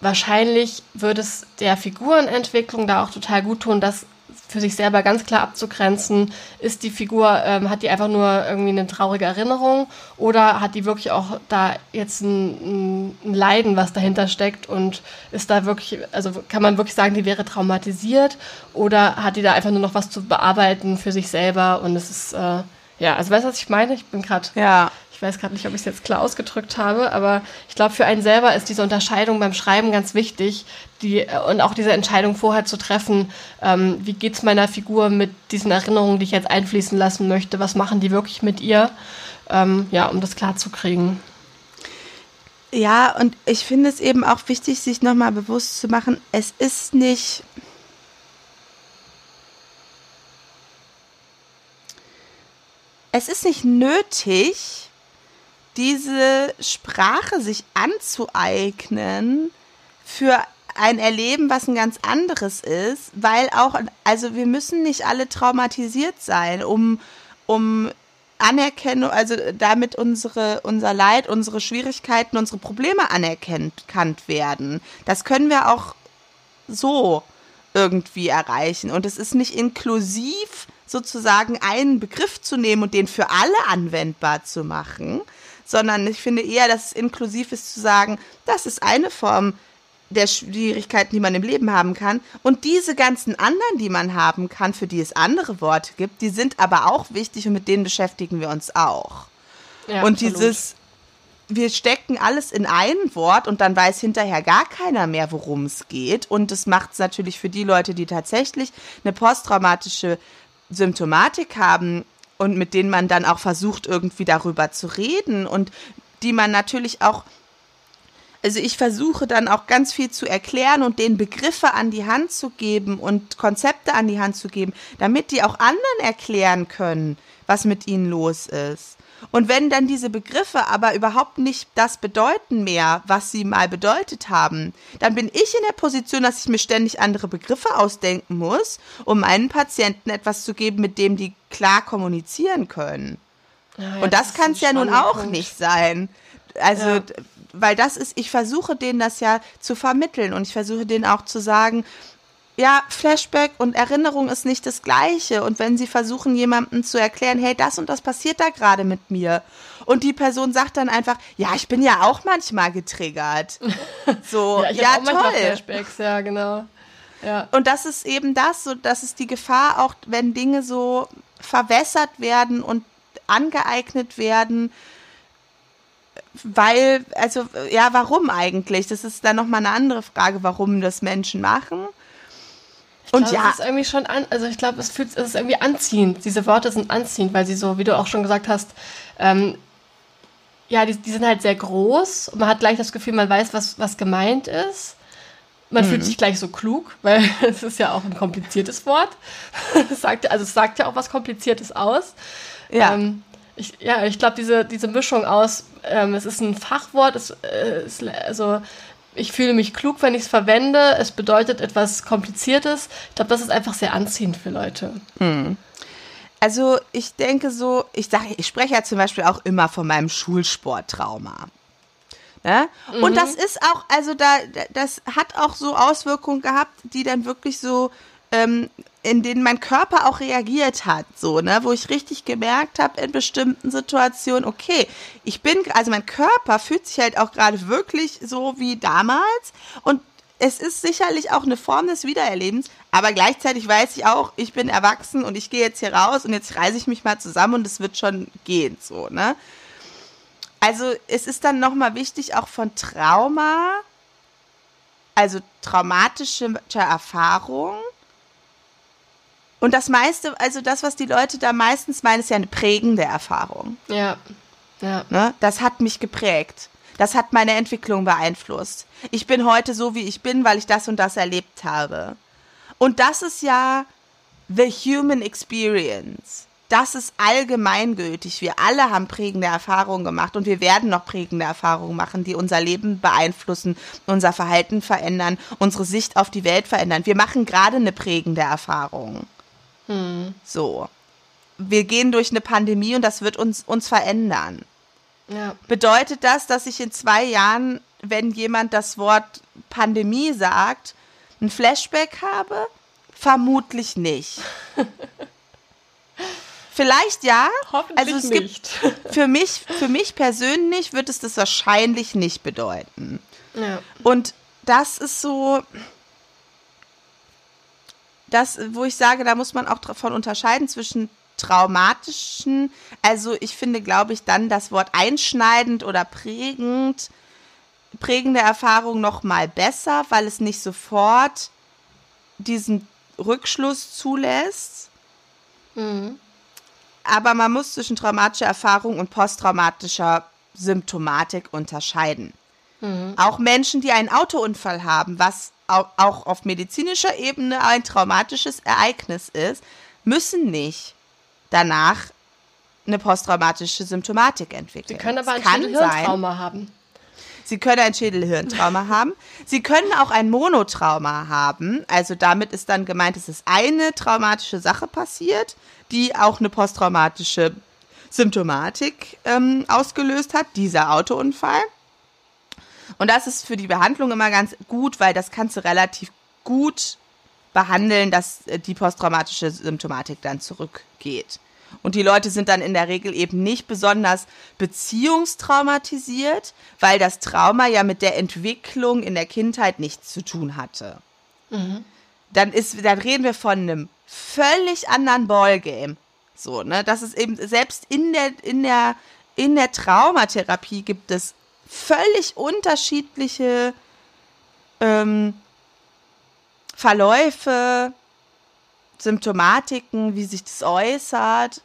wahrscheinlich würde es der Figurenentwicklung da auch total gut tun, das für sich selber ganz klar abzugrenzen, ist die Figur, ähm, hat die einfach nur irgendwie eine traurige Erinnerung oder hat die wirklich auch da jetzt ein, ein, Leiden, was dahinter steckt und ist da wirklich, also kann man wirklich sagen, die wäre traumatisiert oder hat die da einfach nur noch was zu bearbeiten für sich selber und es ist, äh, ja, also weißt du, was ich meine? Ich bin gerade ja. Ich weiß gerade nicht, ob ich es jetzt klar ausgedrückt habe, aber ich glaube, für einen selber ist diese Unterscheidung beim Schreiben ganz wichtig die, äh, und auch diese Entscheidung vorher zu treffen, ähm, wie geht es meiner Figur mit diesen Erinnerungen, die ich jetzt einfließen lassen möchte, was machen die wirklich mit ihr, ähm, ja, um das klar zu kriegen. Ja, und ich finde es eben auch wichtig, sich nochmal bewusst zu machen, es ist nicht es ist nicht nötig, diese Sprache sich anzueignen für ein Erleben, was ein ganz anderes ist, weil auch, also wir müssen nicht alle traumatisiert sein, um, um Anerkennung, also damit unsere, unser Leid, unsere Schwierigkeiten, unsere Probleme anerkannt werden. Das können wir auch so irgendwie erreichen. Und es ist nicht inklusiv, sozusagen einen Begriff zu nehmen und den für alle anwendbar zu machen, sondern ich finde eher, dass es inklusiv ist zu sagen, das ist eine Form der Schwierigkeiten, die man im Leben haben kann. Und diese ganzen anderen, die man haben kann, für die es andere Worte gibt, die sind aber auch wichtig und mit denen beschäftigen wir uns auch. Ja, und absolut. dieses, wir stecken alles in ein Wort und dann weiß hinterher gar keiner mehr, worum es geht. Und das macht es natürlich für die Leute, die tatsächlich eine posttraumatische Symptomatik haben, und mit denen man dann auch versucht, irgendwie darüber zu reden und die man natürlich auch, also ich versuche dann auch ganz viel zu erklären und denen Begriffe an die Hand zu geben und Konzepte an die Hand zu geben, damit die auch anderen erklären können, was mit ihnen los ist. Und wenn dann diese Begriffe aber überhaupt nicht das bedeuten mehr, was sie mal bedeutet haben, dann bin ich in der Position, dass ich mir ständig andere Begriffe ausdenken muss, um meinen Patienten etwas zu geben, mit dem die klar kommunizieren können. Ja, Und das, das kann es ja nun auch Punkt. nicht sein. Also, ja. weil das ist, ich versuche denen das ja zu vermitteln und ich versuche denen auch zu sagen, ja, Flashback und Erinnerung ist nicht das Gleiche. Und wenn sie versuchen, jemandem zu erklären, hey, das und das passiert da gerade mit mir. Und die Person sagt dann einfach, ja, ich bin ja auch manchmal getriggert. So, ja, ich ja auch toll. Flashbacks, ja, genau. Ja. Und das ist eben das, so, das ist die Gefahr, auch wenn Dinge so verwässert werden und angeeignet werden, weil, also, ja, warum eigentlich? Das ist dann nochmal eine andere Frage, warum das Menschen machen. Ich und glaub, ja. Es ist irgendwie schon an, also ich glaube, es fühlt, es ist irgendwie anziehend. Diese Worte sind anziehend, weil sie so, wie du auch schon gesagt hast, ähm, ja, die, die sind halt sehr groß und man hat gleich das Gefühl, man weiß, was, was gemeint ist. Man mhm. fühlt sich gleich so klug, weil es ist ja auch ein kompliziertes Wort. es sagt, also es sagt ja auch was Kompliziertes aus. Ja. Ähm, ich, ja, ich glaube, diese, diese Mischung aus, ähm, es ist ein Fachwort, es, äh, es, also ich fühle mich klug, wenn ich es verwende. Es bedeutet etwas Kompliziertes. Ich glaube, das ist einfach sehr anziehend für Leute. Hm. Also ich denke so, ich sage, ich spreche ja zum Beispiel auch immer von meinem Schulsporttrauma. Ne? Mhm. Und das ist auch, also da, das hat auch so Auswirkungen gehabt, die dann wirklich so ähm, in denen mein Körper auch reagiert hat, so, ne, wo ich richtig gemerkt habe in bestimmten Situationen, okay, ich bin, also mein Körper fühlt sich halt auch gerade wirklich so wie damals und es ist sicherlich auch eine Form des Wiedererlebens, aber gleichzeitig weiß ich auch, ich bin erwachsen und ich gehe jetzt hier raus und jetzt reise ich mich mal zusammen und es wird schon gehen, so, ne. Also es ist dann nochmal wichtig, auch von Trauma, also traumatische Erfahrung, und das meiste, also das, was die Leute da meistens meinen, ist ja eine prägende Erfahrung. Ja. ja. Ne? Das hat mich geprägt. Das hat meine Entwicklung beeinflusst. Ich bin heute so, wie ich bin, weil ich das und das erlebt habe. Und das ist ja the human experience. Das ist allgemeingültig. Wir alle haben prägende Erfahrungen gemacht und wir werden noch prägende Erfahrungen machen, die unser Leben beeinflussen, unser Verhalten verändern, unsere Sicht auf die Welt verändern. Wir machen gerade eine prägende Erfahrung. So. Wir gehen durch eine Pandemie und das wird uns, uns verändern. Ja. Bedeutet das, dass ich in zwei Jahren, wenn jemand das Wort Pandemie sagt, ein Flashback habe? Vermutlich nicht. Vielleicht ja. Hoffentlich also es nicht. Gibt, für mich, für mich persönlich wird es das wahrscheinlich nicht bedeuten. Ja. Und das ist so, das, wo ich sage, da muss man auch davon unterscheiden zwischen traumatischen, also ich finde, glaube ich, dann das Wort einschneidend oder prägend, prägende Erfahrung noch mal besser, weil es nicht sofort diesen Rückschluss zulässt. Mhm. Aber man muss zwischen traumatischer Erfahrung und posttraumatischer Symptomatik unterscheiden. Mhm. Auch Menschen, die einen Autounfall haben, was auch auf medizinischer Ebene ein traumatisches Ereignis ist, müssen nicht danach eine posttraumatische Symptomatik entwickeln. Sie können aber ein Schädelhirntrauma haben. Sie können ein Schädelhirntrauma haben. Sie können auch ein Monotrauma haben. Also damit ist dann gemeint, es ist eine traumatische Sache passiert, die auch eine posttraumatische Symptomatik ähm, ausgelöst hat, dieser Autounfall. Und das ist für die Behandlung immer ganz gut, weil das kannst du relativ gut behandeln, dass äh, die posttraumatische Symptomatik dann zurückgeht. Und die Leute sind dann in der Regel eben nicht besonders beziehungstraumatisiert, weil das Trauma ja mit der Entwicklung in der Kindheit nichts zu tun hatte. Dann, ist, dann reden wir von einem völlig anderen Ballgame. So, ne? Das ist eben, selbst in der, in der, in der Traumatherapie gibt es völlig unterschiedliche ähm, Verläufe, Symptomatiken, wie sich das äußert.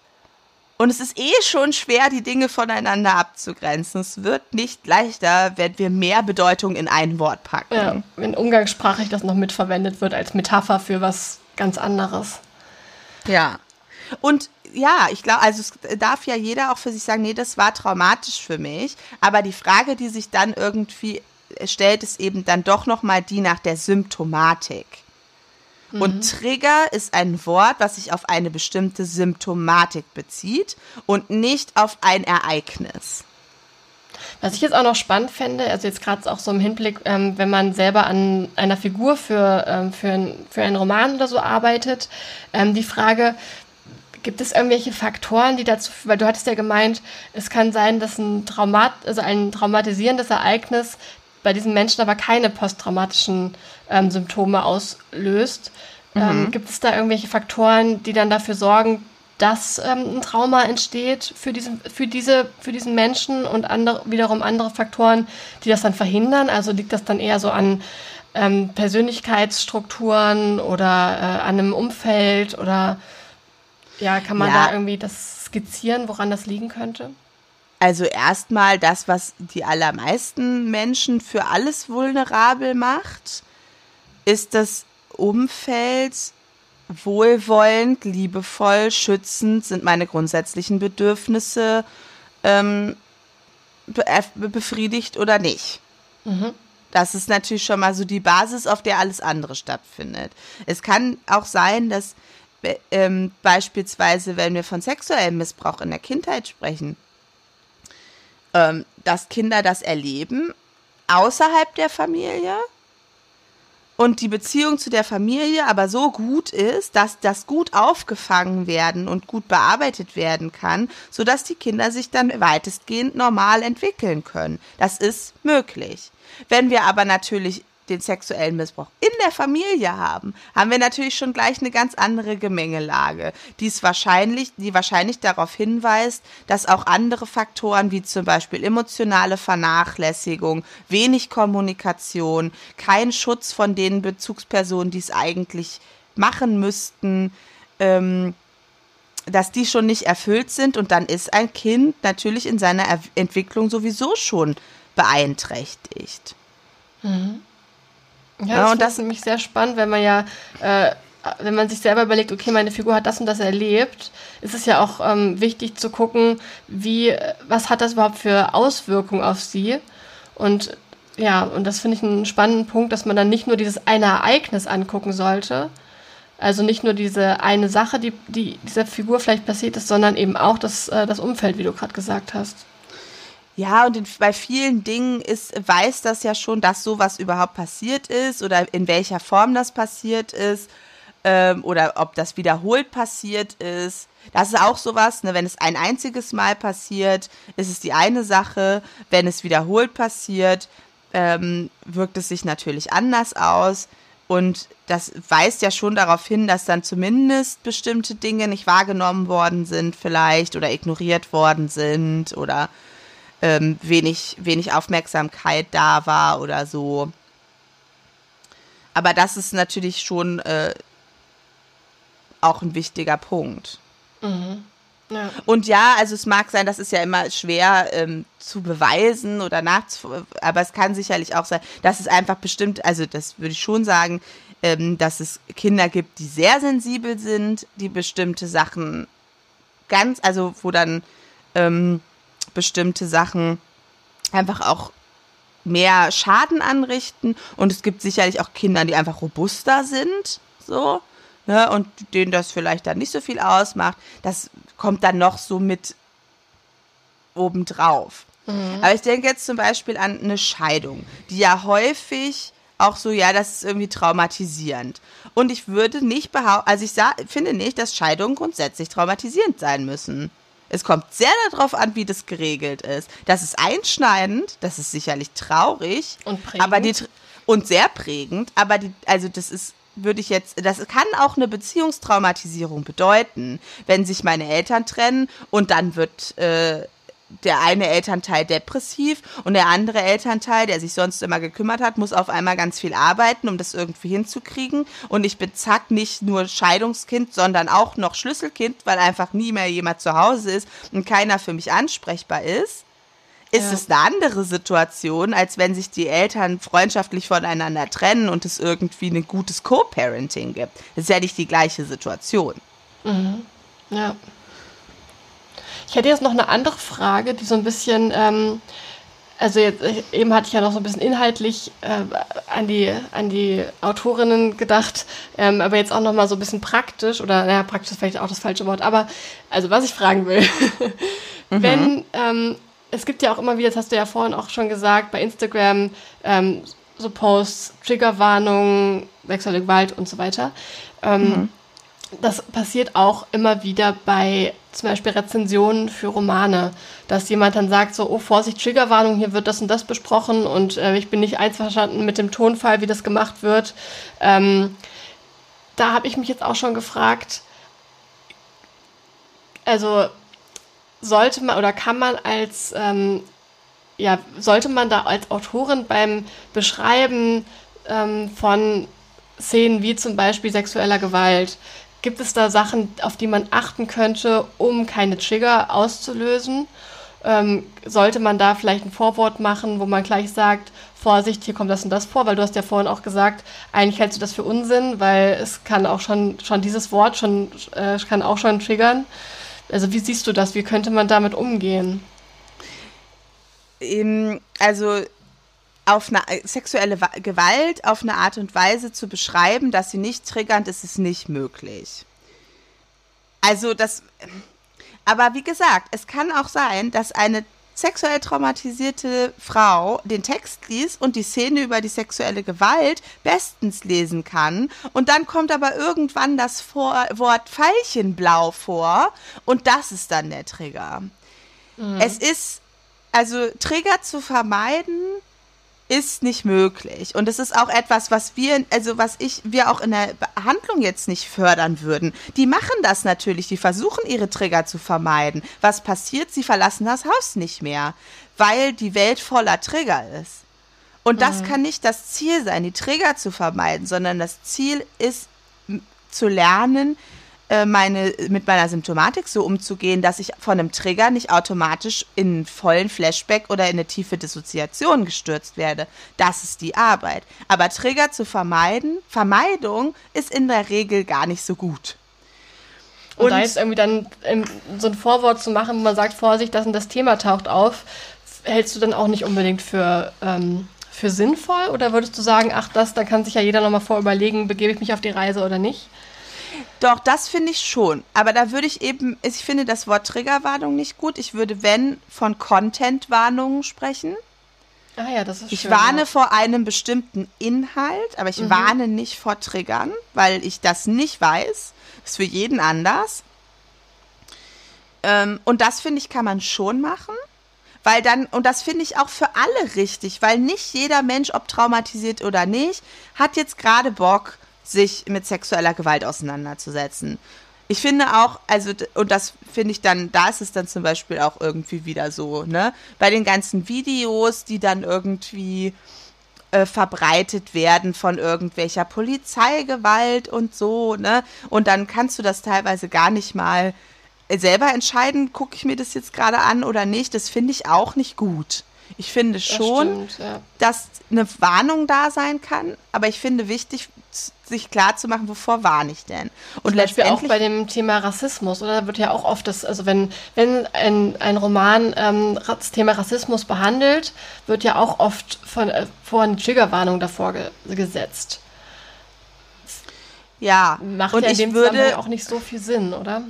Und es ist eh schon schwer, die Dinge voneinander abzugrenzen. Es wird nicht leichter, wenn wir mehr Bedeutung in ein Wort packen. Ja, wenn umgangssprachlich das noch mitverwendet wird als Metapher für was ganz anderes. Ja. Und ja, ich glaube, also es darf ja jeder auch für sich sagen, nee, das war traumatisch für mich. Aber die Frage, die sich dann irgendwie stellt, ist eben dann doch nochmal die nach der Symptomatik. Und Trigger ist ein Wort, was sich auf eine bestimmte Symptomatik bezieht und nicht auf ein Ereignis. Was ich jetzt auch noch spannend fände, also jetzt gerade auch so im Hinblick, ähm, wenn man selber an einer Figur für, ähm, für, ein, für einen Roman oder so arbeitet, ähm, die Frage, gibt es irgendwelche Faktoren, die dazu, weil du hattest ja gemeint, es kann sein, dass ein Traumat, also ein traumatisierendes Ereignis bei diesen Menschen aber keine posttraumatischen ähm, Symptome auslöst. Ähm, gibt es da irgendwelche Faktoren, die dann dafür sorgen, dass ähm, ein Trauma entsteht für diesen, für, diese, für diesen Menschen und andere, wiederum andere Faktoren, die das dann verhindern? Also liegt das dann eher so an ähm, Persönlichkeitsstrukturen oder äh, an einem Umfeld oder ja, kann man Ja. da irgendwie das skizzieren, woran das liegen könnte? Also erstmal das, was die allermeisten Menschen für alles vulnerabel macht, ist das Umfeld wohlwollend, liebevoll, schützend sind meine grundsätzlichen Bedürfnisse ähm, be äh, befriedigt oder nicht. Das ist natürlich schon mal so die Basis, auf der alles andere stattfindet. Es kann auch sein, dass ähm, beispielsweise, wenn wir von sexuellem Missbrauch in der Kindheit sprechen, ähm, dass Kinder das erleben außerhalb der Familie und die Beziehung zu der Familie aber so gut ist, dass das gut aufgefangen werden und gut bearbeitet werden kann, sodass die Kinder sich dann weitestgehend normal entwickeln können. Das ist möglich. Wenn wir aber natürlich den sexuellen Missbrauch in der Familie haben, haben wir natürlich schon gleich eine ganz andere Gemengelage, die es wahrscheinlich, die wahrscheinlich darauf hinweist, dass auch andere Faktoren wie zum Beispiel emotionale Vernachlässigung, wenig Kommunikation, kein Schutz von den Bezugspersonen, die es eigentlich machen müssten, ähm, dass die schon nicht erfüllt sind und dann ist ein Kind natürlich in seiner er Entwicklung sowieso schon beeinträchtigt. Ja, Ja, das, und das ist nämlich sehr spannend, wenn man ja, äh, wenn man sich selber überlegt, okay, meine Figur hat das und das erlebt, ist es ja auch ähm, wichtig zu gucken, wie, was hat das überhaupt für Auswirkungen auf sie? Und ja, und das finde ich einen spannenden Punkt, dass man dann nicht nur dieses eine Ereignis angucken sollte, also nicht nur diese eine Sache, die, die dieser Figur vielleicht passiert ist, sondern eben auch das, äh, das Umfeld, wie du gerade gesagt hast. Ja, und in, bei vielen Dingen ist, weiß das ja schon, dass sowas überhaupt passiert ist oder in welcher Form das passiert ist. ähm, oder ob das wiederholt passiert ist. Das ist auch sowas, ne? wenn es ein einziges Mal passiert, ist es die eine Sache. Wenn es wiederholt passiert, ähm, wirkt es sich natürlich anders aus. Und das weist ja schon darauf hin, dass dann zumindest bestimmte Dinge nicht wahrgenommen worden sind, vielleicht, oder ignoriert worden sind, oder ähm, wenig, wenig Aufmerksamkeit da war oder so. Aber das ist natürlich schon äh, auch ein wichtiger Punkt. Mhm. Ja. Und ja, also es mag sein, das ist ja immer schwer ähm, zu beweisen oder nachzuvollziehen, aber es kann sicherlich auch sein, dass es einfach bestimmt, also das würde ich schon sagen, ähm, dass es Kinder gibt, die sehr sensibel sind, die bestimmte Sachen ganz, also wo dann ähm, bestimmte Sachen einfach auch mehr Schaden anrichten und es gibt sicherlich auch Kinder, die einfach robuster sind, so ne, und denen das vielleicht dann nicht so viel ausmacht, das kommt dann noch so mit obendrauf. Mhm. Aber ich denke jetzt zum Beispiel an eine Scheidung, die ja häufig auch so, ja, das ist irgendwie traumatisierend. Und ich würde nicht behaupten, also ich finde nicht, dass Scheidungen grundsätzlich traumatisierend sein müssen. Es kommt sehr darauf an, wie das geregelt ist. Das ist einschneidend, das ist sicherlich traurig, und prägend. aber die und sehr prägend, aber die, also das ist würde ich jetzt, das kann auch eine Beziehungstraumatisierung bedeuten, wenn sich meine Eltern trennen und dann wird äh, der eine Elternteil depressiv und der andere Elternteil, der sich sonst immer gekümmert hat, muss auf einmal ganz viel arbeiten, um das irgendwie hinzukriegen. Und ich bin zack nicht nur Scheidungskind, sondern auch noch Schlüsselkind, weil einfach nie mehr jemand zu Hause ist und keiner für mich ansprechbar ist ist ja. es eine andere Situation, als wenn sich die Eltern freundschaftlich voneinander trennen und es irgendwie ein gutes Co-Parenting gibt. Das ist ja nicht die gleiche Situation. Mhm. Ja. Ich hätte jetzt noch eine andere Frage, die so ein bisschen, ähm, also jetzt, eben hatte ich ja noch so ein bisschen inhaltlich äh, an, die, an die Autorinnen gedacht, ähm, aber jetzt auch noch mal so ein bisschen praktisch, oder naja, praktisch ist vielleicht auch das falsche Wort, aber also was ich fragen will, mhm. wenn ähm, es gibt ja auch immer wieder, das hast du ja vorhin auch schon gesagt, bei Instagram ähm, so Posts, Triggerwarnungen, sexuelle Gewalt und so weiter. Ähm, mhm. Das passiert auch immer wieder bei zum Beispiel Rezensionen für Romane, dass jemand dann sagt so, oh Vorsicht, Triggerwarnung, hier wird das und das besprochen und äh, ich bin nicht einverstanden mit dem Tonfall, wie das gemacht wird. Ähm, da habe ich mich jetzt auch schon gefragt, also sollte man oder kann man als, ähm, ja, sollte man da als Autorin beim Beschreiben ähm, von Szenen wie zum Beispiel sexueller Gewalt, gibt es da Sachen, auf die man achten könnte, um keine Trigger auszulösen? Ähm, sollte man da vielleicht ein Vorwort machen, wo man gleich sagt, Vorsicht, hier kommt das und das vor, weil du hast ja vorhin auch gesagt, eigentlich hältst du das für Unsinn, weil es kann auch schon, schon dieses Wort schon, äh, kann auch schon triggern. Also wie siehst du das? Wie könnte man damit umgehen? Also auf eine sexuelle Gewalt auf eine Art und Weise zu beschreiben, dass sie nicht triggernd ist, ist nicht möglich. Also das, aber wie gesagt, es kann auch sein, dass eine sexuell traumatisierte Frau den Text liest und die Szene über die sexuelle Gewalt bestens lesen kann. Und dann kommt aber irgendwann das vor Wort Veilchenblau vor und das ist dann der Trigger. Mhm. Es ist, also Trigger zu vermeiden, ist nicht möglich. Und es ist auch etwas, was wir, also was ich, wir auch in der Behandlung jetzt nicht fördern würden. Die machen das natürlich, die versuchen ihre Trigger zu vermeiden. Was passiert? Sie verlassen das Haus nicht mehr, weil die Welt voller Trigger ist. Und das mhm. kann nicht das Ziel sein, die Trigger zu vermeiden, sondern das Ziel ist zu lernen, äh, meine, mit meiner Symptomatik so umzugehen, dass ich von einem Trigger nicht automatisch in einen vollen Flashback oder in eine tiefe Dissoziation gestürzt werde. Das ist die Arbeit. Aber Trigger zu vermeiden, Vermeidung ist in der Regel gar nicht so gut. Und, und da jetzt irgendwie dann so ein Vorwort zu machen, wo man sagt, Vorsicht, das und das Thema taucht auf, hältst du dann auch nicht unbedingt für, ähm, für sinnvoll? Oder würdest du sagen, ach das, da kann sich ja jeder nochmal vorüberlegen, begebe ich mich auf die Reise oder nicht? Doch, das finde ich schon. Aber da würde ich eben, ich finde das Wort Triggerwarnung nicht gut. Ich würde, wenn, von Content-Warnungen sprechen. Ah ja, das ist Ich schön, warne ja. vor einem bestimmten Inhalt, aber ich warne nicht vor Triggern, weil ich das nicht weiß. Ist für jeden anders. Ähm, und das finde ich, kann man schon machen. Weil dann, und das finde ich auch für alle richtig, weil nicht jeder Mensch, ob traumatisiert oder nicht, hat jetzt gerade Bock, sich mit sexueller Gewalt auseinanderzusetzen. Ich finde auch, also, und das finde ich dann, da ist es dann zum Beispiel auch irgendwie wieder so, ne? Bei den ganzen Videos, die dann irgendwie äh, verbreitet werden von irgendwelcher Polizeigewalt und so, ne? Und dann kannst du das teilweise gar nicht mal äh, selber entscheiden, gucke ich mir das jetzt gerade an oder nicht. Das finde ich auch nicht gut. Ich finde Das schon, stimmt, ja. dass eine Warnung da sein kann, aber ich finde wichtig, sich klar zu machen, wovor warne ich denn? Und Zum Beispiel auch bei dem Thema Rassismus, oder? Da wird ja auch oft das, also wenn, wenn ein, ein Roman ähm, das Thema Rassismus behandelt, wird ja auch oft von, äh, vor eine Triggerwarnung davor ge gesetzt. ja, Macht und ja in dem würde Zusammenhang auch nicht so viel Sinn, oder?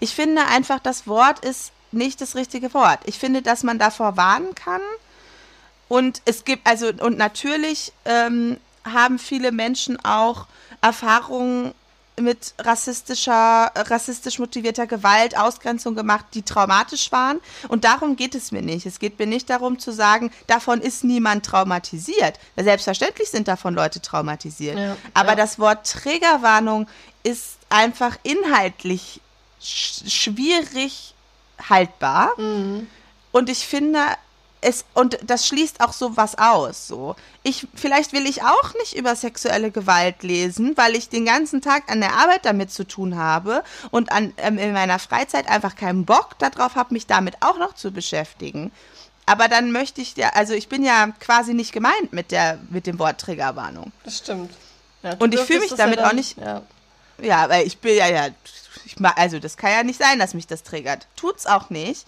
Ich finde einfach, das Wort ist nicht das richtige Wort. Ich finde, dass man davor warnen kann. Und es gibt, also, und natürlich ähm, haben viele Menschen auch Erfahrungen mit rassistischer, rassistisch motivierter Gewalt, Ausgrenzung gemacht, die traumatisch waren. Und darum geht es mir nicht. Es geht mir nicht darum zu sagen, davon ist niemand traumatisiert. Selbstverständlich sind davon Leute traumatisiert. Ja, Aber ja. das Wort Triggerwarnung ist einfach inhaltlich sch schwierig haltbar. Und ich finde, es, und das schließt auch so was aus. So. Ich, vielleicht will ich auch nicht über sexuelle Gewalt lesen, weil ich den ganzen Tag an der Arbeit damit zu tun habe und an, ähm, in meiner Freizeit einfach keinen Bock darauf habe, mich damit auch noch zu beschäftigen. Aber dann möchte ich ja, also ich bin ja quasi nicht gemeint mit der, mit dem Wort Triggerwarnung. Das stimmt. Ja, Und ich fühle mich damit ja auch nicht- Ja. Ja, weil ich bin ja, ja, ich, also das kann ja nicht sein, dass mich das triggert. Tut's auch nicht.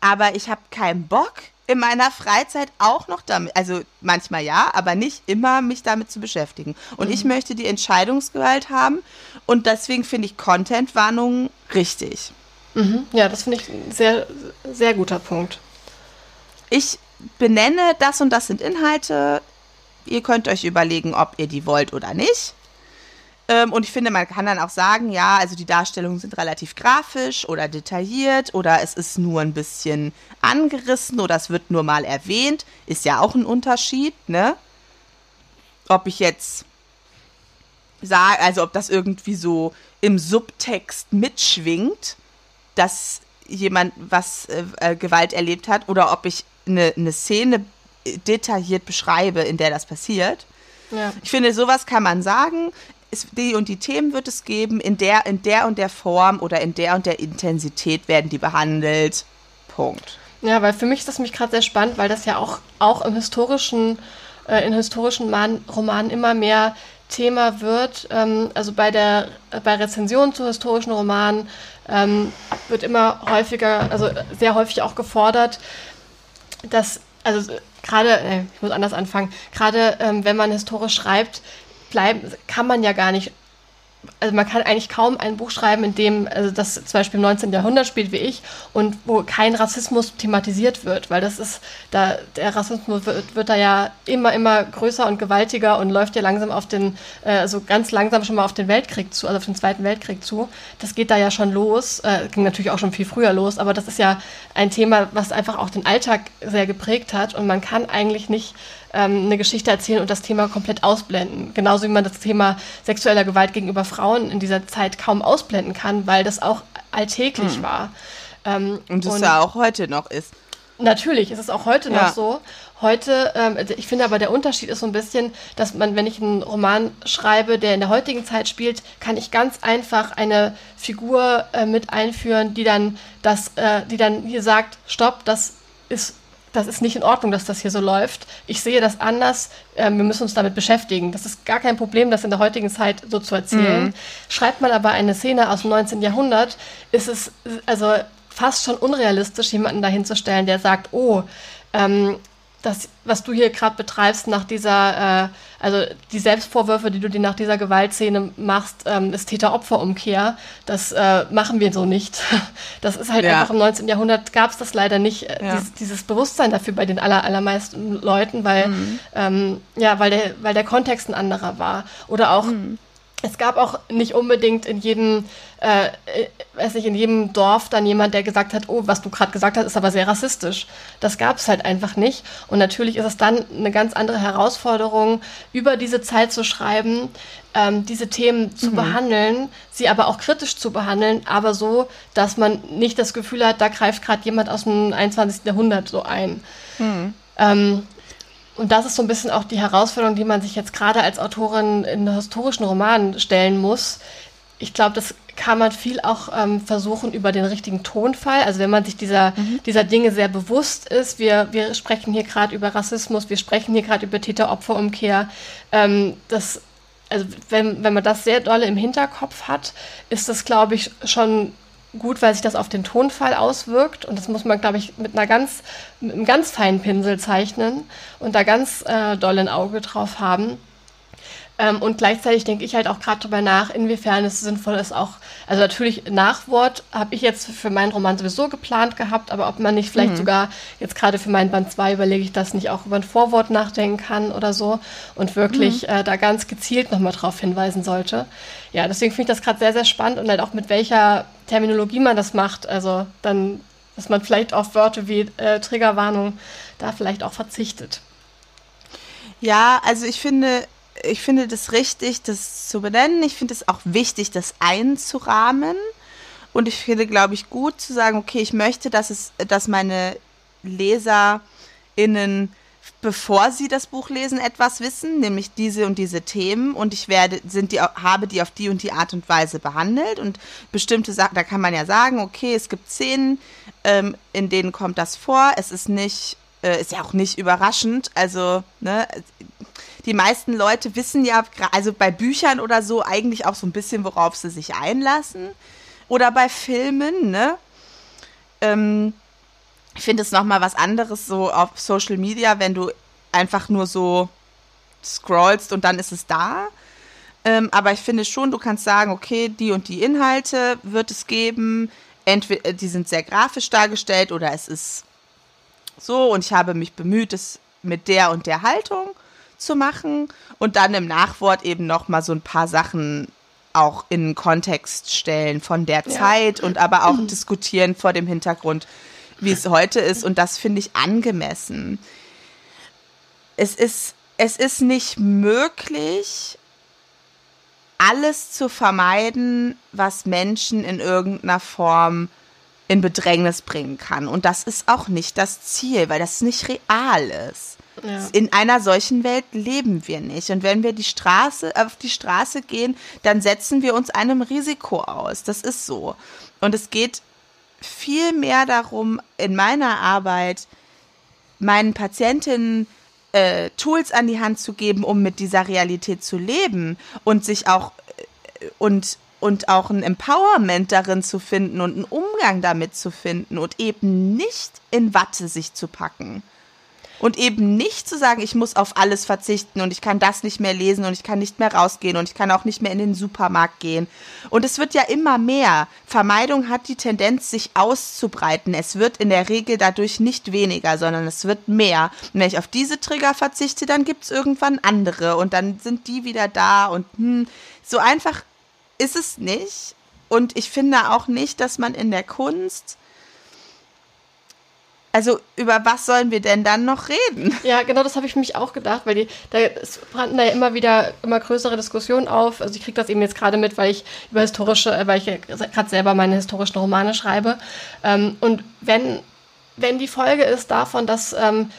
Aber ich habe keinen Bock in meiner Freizeit auch noch damit, also manchmal ja, aber nicht immer mich damit zu beschäftigen. Und ich möchte die Entscheidungsgewalt haben und deswegen finde ich Content-Warnungen richtig. Mhm. ja, das finde ich ein sehr, sehr guter Punkt. Ich benenne, das und das sind Inhalte. Ihr könnt euch überlegen, ob ihr die wollt oder nicht. Ähm, und ich finde, man kann dann auch sagen, ja, also die Darstellungen sind relativ grafisch oder detailliert oder es ist nur ein bisschen angerissen oder es wird nur mal erwähnt. Ist ja auch ein Unterschied, ne? Ob ich jetzt sage, also ob das irgendwie so im Subtext mitschwingt, dass jemand was äh, äh, Gewalt erlebt hat oder ob ich eine, eine Szene detailliert beschreibe, in der das passiert. Ja. Ich finde, sowas kann man sagen. Es, die und die Themen wird es geben, in der, in der und der Form oder in der und der Intensität werden die behandelt. Punkt. Ja, weil für mich ist das mich gerade sehr spannend, weil das ja auch, auch im historischen, äh, in historischen Man Romanen immer mehr Thema wird. Ähm, also bei der bei Rezensionen zu historischen Romanen ähm, wird immer häufiger, also sehr häufig auch gefordert, dass, also äh, gerade, äh, ich muss anders anfangen, gerade ähm, wenn man historisch schreibt, bleiben, kann man ja gar nicht also man kann eigentlich kaum ein Buch schreiben, in dem also das zum Beispiel im 19. Jahrhundert spielt wie ich und wo kein Rassismus thematisiert wird, weil das ist, da der Rassismus wird, wird da ja immer, immer größer und gewaltiger und läuft ja langsam auf den, äh, also ganz langsam schon mal auf den Weltkrieg zu, also auf den Zweiten Weltkrieg zu. Das geht da ja schon los, äh, ging natürlich auch schon viel früher los, aber das ist ja ein Thema, was einfach auch den Alltag sehr geprägt hat und man kann eigentlich nicht ähm, eine Geschichte erzählen und das Thema komplett ausblenden. Genauso wie man das Thema sexueller Gewalt gegenüber Frauen in dieser Zeit kaum ausblenden kann, weil das auch alltäglich war. Ähm, Und das ja auch heute noch ist. Natürlich ist es auch heute Ja. noch so. Heute, ähm, ich finde aber der Unterschied ist so ein bisschen, dass man, wenn ich einen Roman schreibe, der in der heutigen Zeit spielt, kann ich ganz einfach eine Figur äh, mit einführen, die dann das, äh, die dann hier sagt, stopp, das ist das ist nicht in Ordnung, dass das hier so läuft. Ich sehe das anders. Ähm, wir müssen uns damit beschäftigen. Das ist gar kein Problem, das in der heutigen Zeit so zu erzählen. Schreibt man aber eine Szene aus dem 19. Jahrhundert, ist es also fast schon unrealistisch, jemanden dahinzustellen, der sagt, oh, ähm, das, was du hier gerade betreibst nach dieser, äh, also die Selbstvorwürfe, die du dir nach dieser Gewaltszene machst, ähm, ist Täter-Opfer-Umkehr. Das äh, machen wir so nicht. Das ist halt ja. einfach im 19. Jahrhundert gab es das leider nicht, äh, ja. dieses, dieses, Bewusstsein dafür bei den aller, allermeisten Leuten, weil, mhm. ähm, ja, weil der, weil der Kontext ein anderer war. Oder auch mhm es gab auch nicht unbedingt in jedem, äh, äh, weiß nicht, in jedem Dorf dann jemand, der gesagt hat, oh, was du gerade gesagt hast, ist aber sehr rassistisch. Das gab es halt einfach nicht. Und natürlich ist es dann eine ganz andere Herausforderung, über diese Zeit zu schreiben, ähm, diese Themen zu mhm. behandeln, sie aber auch kritisch zu behandeln, aber so, dass man nicht das Gefühl hat, da greift gerade jemand aus dem 21. Jahrhundert so ein. Mhm. Ähm, und das ist so ein bisschen auch die Herausforderung, die man sich jetzt gerade als Autorin in historischen Romanen stellen muss. Ich glaube, das kann man viel auch ähm, versuchen über den richtigen Tonfall. Also wenn man sich dieser, mhm. dieser Dinge sehr bewusst ist, wir, wir sprechen hier gerade über Rassismus, wir sprechen hier gerade über Täter-Opfer-Umkehr. Ähm, das, also wenn, wenn man das sehr dolle im Hinterkopf hat, ist das, glaube ich, schon gut, weil sich das auf den Tonfall auswirkt. Und das muss man, glaube ich, mit einer ganz, mit einem ganz feinen Pinsel zeichnen und da ganz äh, doll ein Auge drauf haben. Ähm, und gleichzeitig denke ich halt auch gerade darüber nach, inwiefern es sinnvoll ist, auch, also natürlich Nachwort habe ich jetzt für meinen Roman sowieso geplant gehabt, aber ob man nicht vielleicht mhm. sogar jetzt gerade für meinen Band 2 überlege ich das nicht auch über ein Vorwort nachdenken kann oder so und wirklich mhm. äh, da ganz gezielt nochmal drauf hinweisen sollte. Ja, deswegen finde ich das gerade sehr, sehr spannend und halt auch mit welcher Terminologie man das macht. Also dann, dass man vielleicht auf Wörter wie äh, Triggerwarnung da vielleicht auch verzichtet. Ja, also ich finde, ich finde das richtig, das zu benennen. Ich finde es auch wichtig, das einzurahmen. Und ich finde, glaube ich, gut zu sagen, okay, ich möchte, dass es, dass meine LeserInnen, bevor sie das Buch lesen, etwas wissen, nämlich diese und diese Themen. Und ich werde, sind die, habe die auf die und die Art und Weise behandelt. Und bestimmte Sachen, da kann man ja sagen, okay, es gibt Szenen, ähm, in denen kommt das vor. Es ist nicht, äh, ist ja auch nicht überraschend. Also, ne, die meisten Leute wissen ja, also bei Büchern oder so, eigentlich auch so ein bisschen, worauf sie sich einlassen. Oder bei Filmen, ne? Ähm, ich finde es nochmal was anderes so auf Social Media, wenn du einfach nur so scrollst und dann ist es da. Ähm, aber ich finde schon, du kannst sagen, okay, die und die Inhalte wird es geben. Entweder die sind sehr grafisch dargestellt oder es ist so und ich habe mich bemüht, es mit der und der Haltung zu machen und dann im Nachwort eben noch mal so ein paar Sachen auch in Kontext stellen von der ja. Zeit und aber auch mhm. diskutieren vor dem Hintergrund, wie es heute ist und das finde ich angemessen. Es ist es ist nicht möglich alles zu vermeiden, was Menschen in irgendeiner Form in Bedrängnis bringen kann. Und das ist auch nicht das Ziel, weil das nicht real ist. Ja. In einer solchen Welt leben wir nicht. Und wenn wir die Straße, auf die Straße gehen, dann setzen wir uns einem Risiko aus. Das ist so. Und es geht viel mehr darum, in meiner Arbeit meinen Patientinnen äh, Tools an die Hand zu geben, um mit dieser Realität zu leben und sich auch äh, und und auch ein Empowerment darin zu finden und einen Umgang damit zu finden und eben nicht in Watte sich zu packen. Und eben nicht zu sagen, ich muss auf alles verzichten und ich kann das nicht mehr lesen und ich kann nicht mehr rausgehen und ich kann auch nicht mehr in den Supermarkt gehen. Und es wird ja immer mehr. Vermeidung hat die Tendenz, sich auszubreiten. Es wird in der Regel dadurch nicht weniger, sondern es wird mehr. Und wenn ich auf diese Trigger verzichte, dann gibt es irgendwann andere und dann sind die wieder da und hm, so einfach ist es nicht. Und ich finde auch nicht, dass man in der Kunst also über was sollen wir denn dann noch reden? Ja, genau, das habe ich mich auch gedacht, weil die, da brannten da ja immer wieder immer größere Diskussionen auf. Also ich kriege das eben jetzt gerade mit, weil ich über historische, äh, weil ich gerade selber meine historischen Romane schreibe. Ähm, und wenn, wenn die Folge ist davon, dass ähm,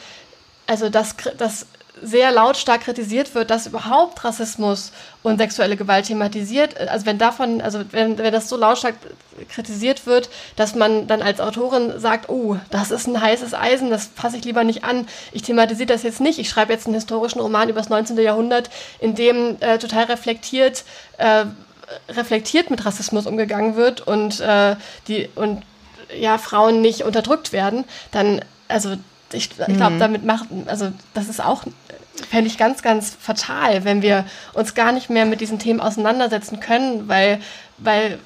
also dass, dass sehr lautstark kritisiert wird, dass überhaupt Rassismus und sexuelle Gewalt thematisiert, also wenn davon, also wenn, wenn das so lautstark kritisiert wird, dass man dann als Autorin sagt, oh, das ist ein heißes Eisen, das fasse ich lieber nicht an, ich thematisiere das jetzt nicht, ich schreibe jetzt einen historischen Roman über das 19. Jahrhundert, in dem äh, total reflektiert, äh, reflektiert mit Rassismus umgegangen wird und, äh, die, und ja, Frauen nicht unterdrückt werden, dann, also ich, ich glaube, mhm. damit macht, also das ist auch, fände ich ganz, ganz fatal, wenn wir uns gar nicht mehr mit diesen Themen auseinandersetzen können, weil, weil,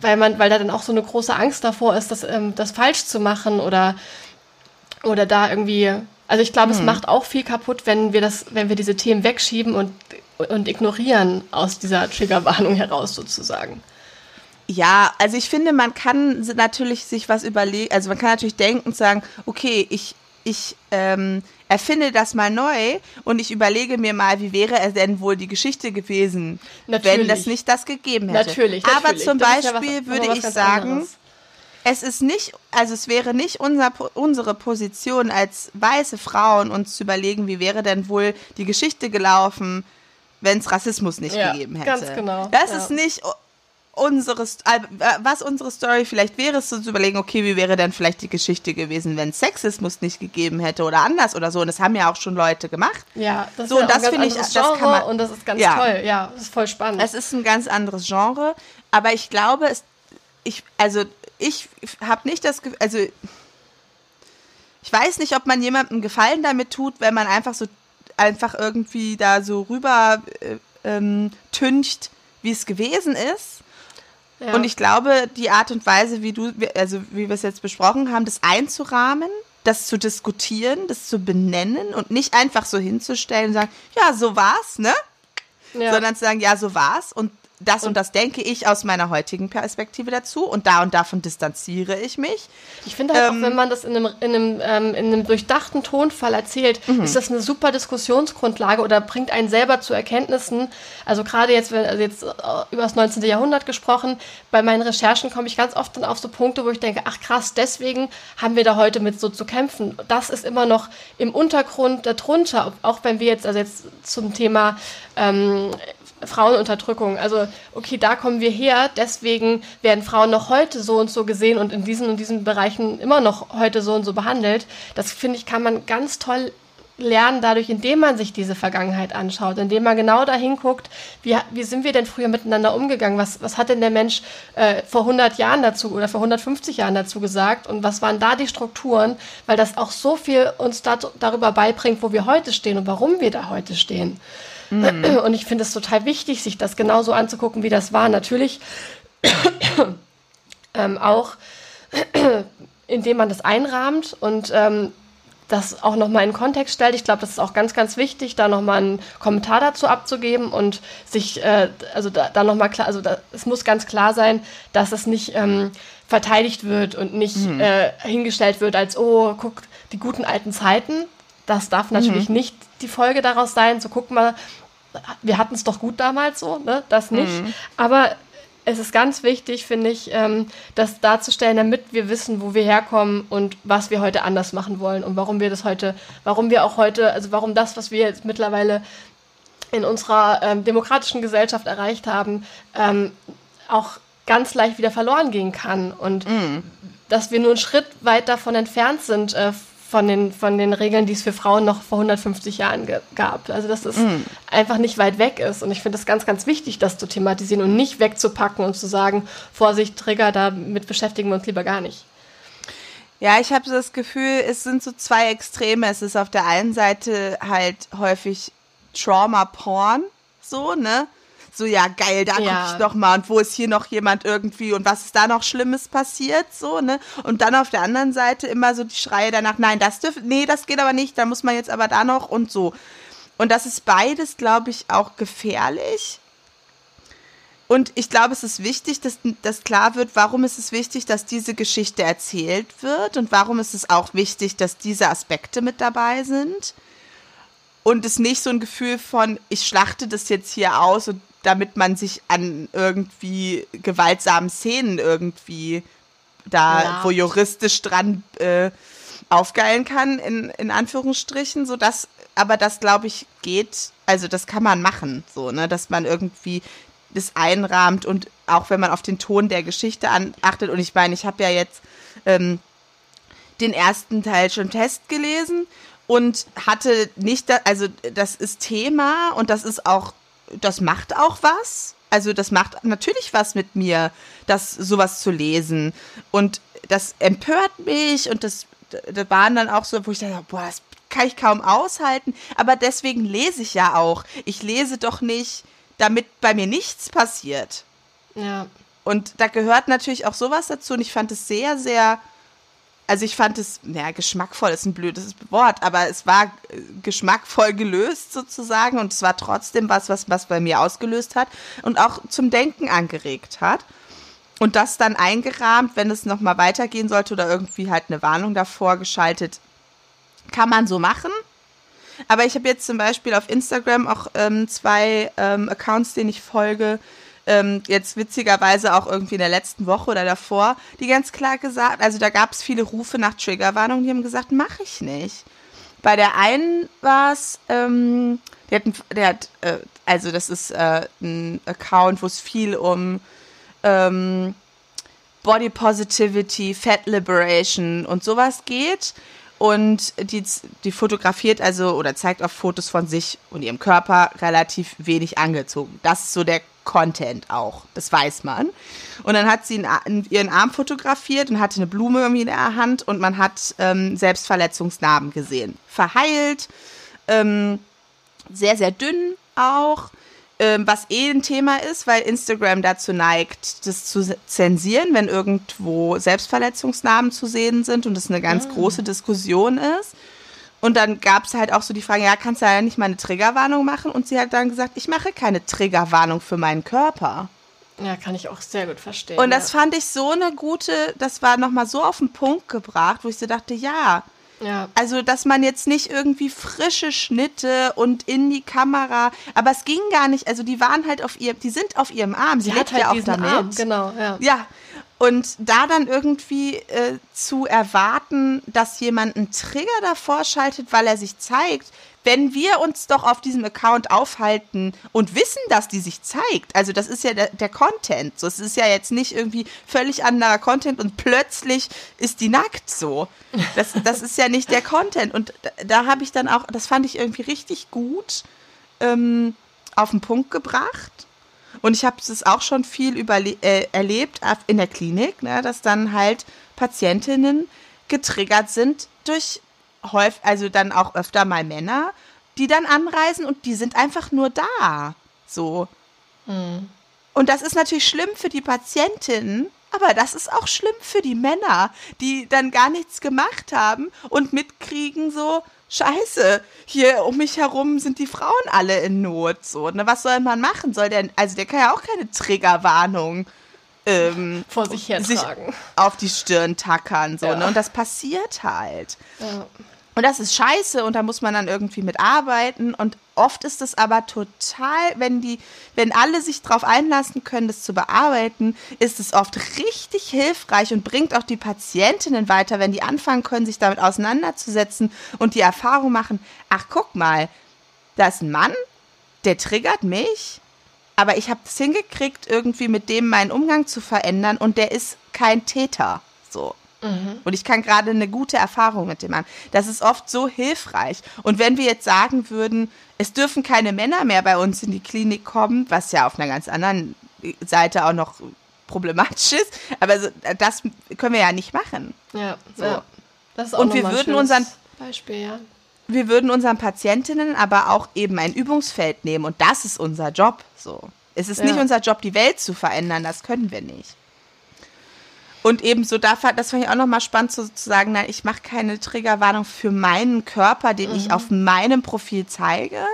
weil man, weil da dann auch so eine große Angst davor ist, das, ähm, das falsch zu machen oder, oder da irgendwie, also ich glaube, mhm. es macht auch viel kaputt, wenn wir das, wenn wir diese Themen wegschieben und, und ignorieren aus dieser Triggerwarnung heraus sozusagen. Ja, also ich finde, man kann natürlich sich was überlegen, also man kann natürlich denken und sagen, okay, ich, ich ähm, erfinde das mal neu und ich überlege mir mal, wie wäre es denn wohl die Geschichte gewesen, natürlich. wenn das nicht das gegeben hätte. Natürlich, natürlich. Aber zum Beispiel ja was, würde ich sagen, anderes. es ist nicht, also es wäre nicht unser, unsere Position als weiße Frauen, uns zu überlegen, wie wäre denn wohl die Geschichte gelaufen, wenn es Rassismus nicht ja, gegeben hätte. Ganz genau. Das ja. ist nicht unsere, äh, was unsere Story vielleicht wäre, ist so zu überlegen, okay, wie wäre denn vielleicht die Geschichte gewesen, wenn Sexismus nicht gegeben hätte oder anders oder so. Und das haben ja auch schon Leute gemacht. Ja, das so, ist ja das finde ich, das kann man, und das ist ganz ja. toll. Ja, das ist voll spannend. Es ist ein ganz anderes Genre, aber ich glaube, es, ich, also ich habe nicht das Gefühl, also ich weiß nicht, ob man jemandem Gefallen damit tut, wenn man einfach so einfach irgendwie da so rüber äh, ähm, tüncht, wie es gewesen ist. Ja. Und ich glaube, die Art und Weise, wie du, also wie wir es jetzt besprochen haben, das einzurahmen, das zu diskutieren, das zu benennen und nicht einfach so hinzustellen und sagen, ja, so war's, ne? Ja. Sondern zu sagen, ja, so war's und das und, und, das denke ich aus meiner heutigen Perspektive dazu und da und davon distanziere ich mich. Ich finde halt ähm, auch, wenn man das in einem, in einem, ähm, in einem durchdachten Tonfall erzählt, mhm. ist das eine super Diskussionsgrundlage oder bringt einen selber zu Erkenntnissen. Also gerade jetzt, also jetzt über das 19. Jahrhundert gesprochen, bei meinen Recherchen komme ich ganz oft dann auf so Punkte, wo ich denke, ach krass, deswegen haben wir da heute mit so zu kämpfen. Das ist immer noch im Untergrund darunter, auch wenn wir jetzt, also jetzt zum Thema ähm, Frauenunterdrückung. Also, okay, da kommen wir her, deswegen werden Frauen noch heute so und so gesehen und in diesen und diesen Bereichen immer noch heute so und so behandelt. Das finde ich, kann man ganz toll lernen dadurch, indem man sich diese Vergangenheit anschaut, indem man genau dahin guckt, wie, wie sind wir denn früher miteinander umgegangen, was, was hat denn der Mensch äh, vor 100 Jahren dazu oder vor 150 Jahren dazu gesagt und was waren da die Strukturen, weil das auch so viel uns da, darüber beibringt, wo wir heute stehen und warum wir da heute stehen. Mhm. Und ich finde es total wichtig, sich das genauso anzugucken, wie das war. Natürlich ähm, auch, indem man das einrahmt und ähm, das auch nochmal in Kontext stellt. Ich glaube, das ist auch ganz, ganz wichtig, da nochmal einen Kommentar dazu abzugeben und sich, äh, also da, da nochmal klar, also da, es muss ganz klar sein, dass es nicht ähm, verteidigt wird und nicht mhm. äh, hingestellt wird als, oh, guck, die guten alten Zeiten. Das darf natürlich mhm. nicht die Folge daraus sein, so guck mal, wir hatten es doch gut damals so, ne? Das nicht. Mhm. Aber es ist ganz wichtig, finde ich, ähm, das darzustellen, damit wir wissen, wo wir herkommen und was wir heute anders machen wollen und warum wir das heute, warum wir auch heute, also warum das, was wir jetzt mittlerweile in unserer ähm, demokratischen Gesellschaft erreicht haben, ähm, auch ganz leicht wieder verloren gehen kann und mm. dass wir nur einen Schritt weit davon entfernt sind äh, von den, von den Regeln, die es für Frauen noch vor 150 Jahren gab. Also dass es mm. einfach nicht weit weg ist. Und ich finde es ganz, ganz wichtig, das zu thematisieren und nicht wegzupacken und zu sagen, Vorsicht, Trigger, damit beschäftigen wir uns lieber gar nicht. Ja, ich habe so das Gefühl, es sind so zwei Extreme. Es ist auf der einen Seite halt häufig Trauma-Porn, so, ne? So, ja, geil, da ja. gucke ich noch mal und wo ist hier noch jemand irgendwie und was ist da noch Schlimmes passiert, so, ne? Und dann auf der anderen Seite immer so die Schreie danach, nein, das dürfen, nee, das geht aber nicht, da muss man jetzt aber da noch und so. Und das ist beides, glaube ich, auch gefährlich. Und ich glaube, es ist wichtig, dass, dass klar wird, warum ist es wichtig, dass diese Geschichte erzählt wird und warum ist es auch wichtig, dass diese Aspekte mit dabei sind. Und es nicht so ein Gefühl von, ich schlachte das jetzt hier aus und damit man sich an irgendwie gewaltsamen Szenen irgendwie da ja. wo juristisch dran äh, aufgeilen kann, in, in Anführungsstrichen, so dass, aber das glaube ich geht, also das kann man machen, so, ne, dass man irgendwie das einrahmt und auch wenn man auf den Ton der Geschichte an, achtet und ich meine, ich habe ja jetzt ähm, den ersten Teil schon Test gelesen und hatte nicht, da, also das ist Thema und das ist auch das macht auch was. Also das macht natürlich was mit mir, das sowas zu lesen. Und das empört mich und das, das waren dann auch so, wo ich dachte, boah, das kann ich kaum aushalten. Aber deswegen lese ich ja auch. Ich lese doch nicht, damit bei mir nichts passiert. Ja. Und da gehört natürlich auch sowas dazu. Und ich fand es sehr, sehr, also ich fand es, ja, geschmackvoll ist ein blödes Wort, aber es war äh, geschmackvoll gelöst sozusagen. Und es war trotzdem was, was, was bei mir ausgelöst hat und auch zum Denken angeregt hat. Und das dann eingerahmt, wenn es nochmal weitergehen sollte oder irgendwie halt eine Warnung davor geschaltet, kann man so machen. Aber ich habe jetzt zum Beispiel auf Instagram auch ähm, zwei ähm, Accounts, denen ich folge, ähm, jetzt witzigerweise auch irgendwie in der letzten Woche oder davor, die ganz klar gesagt, also da gab es viele Rufe nach Triggerwarnung, die haben gesagt, mache ich nicht. Bei der einen war es, ähm, der hat, der hat äh, also das ist äh, ein Account, wo es viel um ähm, Body Positivity, Fat Liberation und sowas geht. Und die, die fotografiert also oder zeigt auf Fotos von sich und ihrem Körper relativ wenig angezogen. Das ist so der Content auch. Das weiß man. Und dann hat sie ihren Arm fotografiert und hatte eine Blume irgendwie in der Hand und man hat ähm, Selbstverletzungsnarben gesehen. Verheilt, ähm, sehr, sehr dünn auch ähm, was eh ein Thema ist, weil Instagram dazu neigt, das zu zensieren, wenn irgendwo Selbstverletzungsnamen zu sehen sind und das eine ganz mhm. große Diskussion ist. Und dann gab es halt auch so die Frage, ja, kannst du ja nicht mal eine Triggerwarnung machen? Und sie hat dann gesagt, ich mache keine Triggerwarnung für meinen Körper. Ja, kann ich auch sehr gut verstehen. Und das ja. fand ich so eine gute, das war nochmal so auf den Punkt gebracht, wo ich so dachte, ja, ja. Also, dass man jetzt nicht irgendwie frische Schnitte und in die Kamera, aber es ging gar nicht. Also, die waren halt auf ihrem, die sind auf ihrem Arm. Sie, Sie hat halt ja auch damit. Arm, genau, ja. Ja. Und da dann irgendwie äh, zu erwarten, dass jemand einen Trigger davor schaltet, weil er sich zeigt, wenn wir uns doch auf diesem Account aufhalten und wissen, dass die sich zeigt, also das ist ja der, der Content, so es ist ja jetzt nicht irgendwie völlig anderer Content und plötzlich ist die nackt so. Das, das ist ja nicht der Content und da, da habe ich dann auch, das fand ich irgendwie richtig gut ähm, auf den Punkt gebracht. Und ich habe es auch schon viel äh, erlebt in der Klinik, ne, dass dann halt Patientinnen getriggert sind durch häufig, also dann auch öfter mal Männer, die dann anreisen und die sind einfach nur da. So. Mhm. Und das ist natürlich schlimm für die Patientinnen, aber das ist auch schlimm für die Männer, die dann gar nichts gemacht haben und mitkriegen so, Scheiße, hier um mich herum sind die Frauen alle in Not. So, ne, was soll man machen? Soll der, also der kann ja auch keine Triggerwarnung ähm, vor sich hertragen. Sich auf die Stirn tackern. So, ja. ne? Und das passiert halt. Ja. Und das ist scheiße und da muss man dann irgendwie mitarbeiten. Und oft ist es aber total, wenn die, wenn alle sich darauf einlassen können, das zu bearbeiten, ist es oft richtig hilfreich und bringt auch die Patientinnen weiter, wenn die anfangen können, sich damit auseinanderzusetzen und die Erfahrung machen, ach guck mal, da ist ein Mann, der triggert mich, aber ich habe es hingekriegt, irgendwie mit dem meinen Umgang zu verändern und der ist kein Täter. So. Mhm. Und ich kann gerade eine gute Erfahrung mit dem haben. Das ist oft so hilfreich. Und wenn wir jetzt sagen würden, es dürfen keine Männer mehr bei uns in die Klinik kommen, was ja auf einer ganz anderen Seite auch noch problematisch ist, aber so, das können wir ja nicht machen. Ja, so. ja. Das ist auch Und wir würden unseren Beispiel, ja. Wir würden unseren Patientinnen aber auch eben ein Übungsfeld nehmen und das ist unser Job. So. Es ist ja. nicht unser Job, die Welt zu verändern, das können wir nicht. Und ebenso, da, das fand ich auch nochmal spannend zu, zu sagen, nein, ich mache keine Triggerwarnung für meinen Körper, den mhm. ich auf meinem Profil zeige.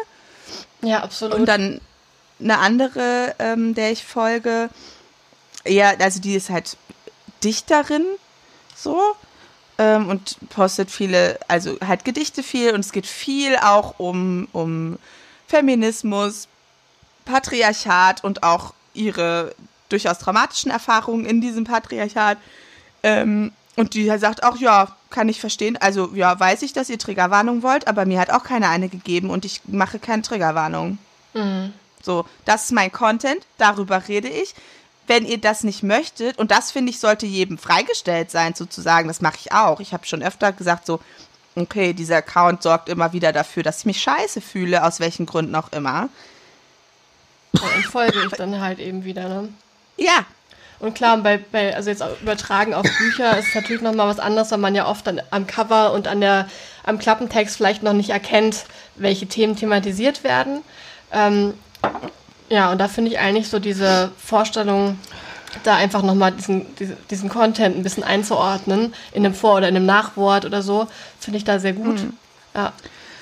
Ja, absolut. Und dann eine andere, ähm, der ich folge, ja, also die ist halt Dichterin, so, ähm, und postet viele, also halt Gedichte viel und es geht viel auch um, um Feminismus, Patriarchat und auch ihre durchaus traumatischen Erfahrungen in diesem Patriarchat. Ähm, und die sagt auch, ja, kann ich verstehen. Also, ja, weiß ich, dass ihr Triggerwarnung wollt, aber mir hat auch keiner eine gegeben und ich mache keine Triggerwarnung. Mhm. So, das ist mein Content, darüber rede ich. Wenn ihr das nicht möchtet, und das finde ich, sollte jedem freigestellt sein, sozusagen, das mache ich auch. Ich habe schon öfter gesagt, so, okay, dieser Account sorgt immer wieder dafür, dass ich mich scheiße fühle, aus welchen Gründen auch immer. Und folge ich dann halt eben wieder, ne? Ja. Und klar, bei, bei, also jetzt übertragen auf Bücher ist natürlich nochmal was anderes, weil man ja oft an, am Cover und an der, am Klappentext vielleicht noch nicht erkennt, welche Themen thematisiert werden. Ähm, ja, und da finde ich eigentlich so diese Vorstellung, da einfach nochmal diesen, diesen Content ein bisschen einzuordnen, in einem Vor- oder in einem Nachwort oder so, finde ich da sehr gut. Mhm. Ja.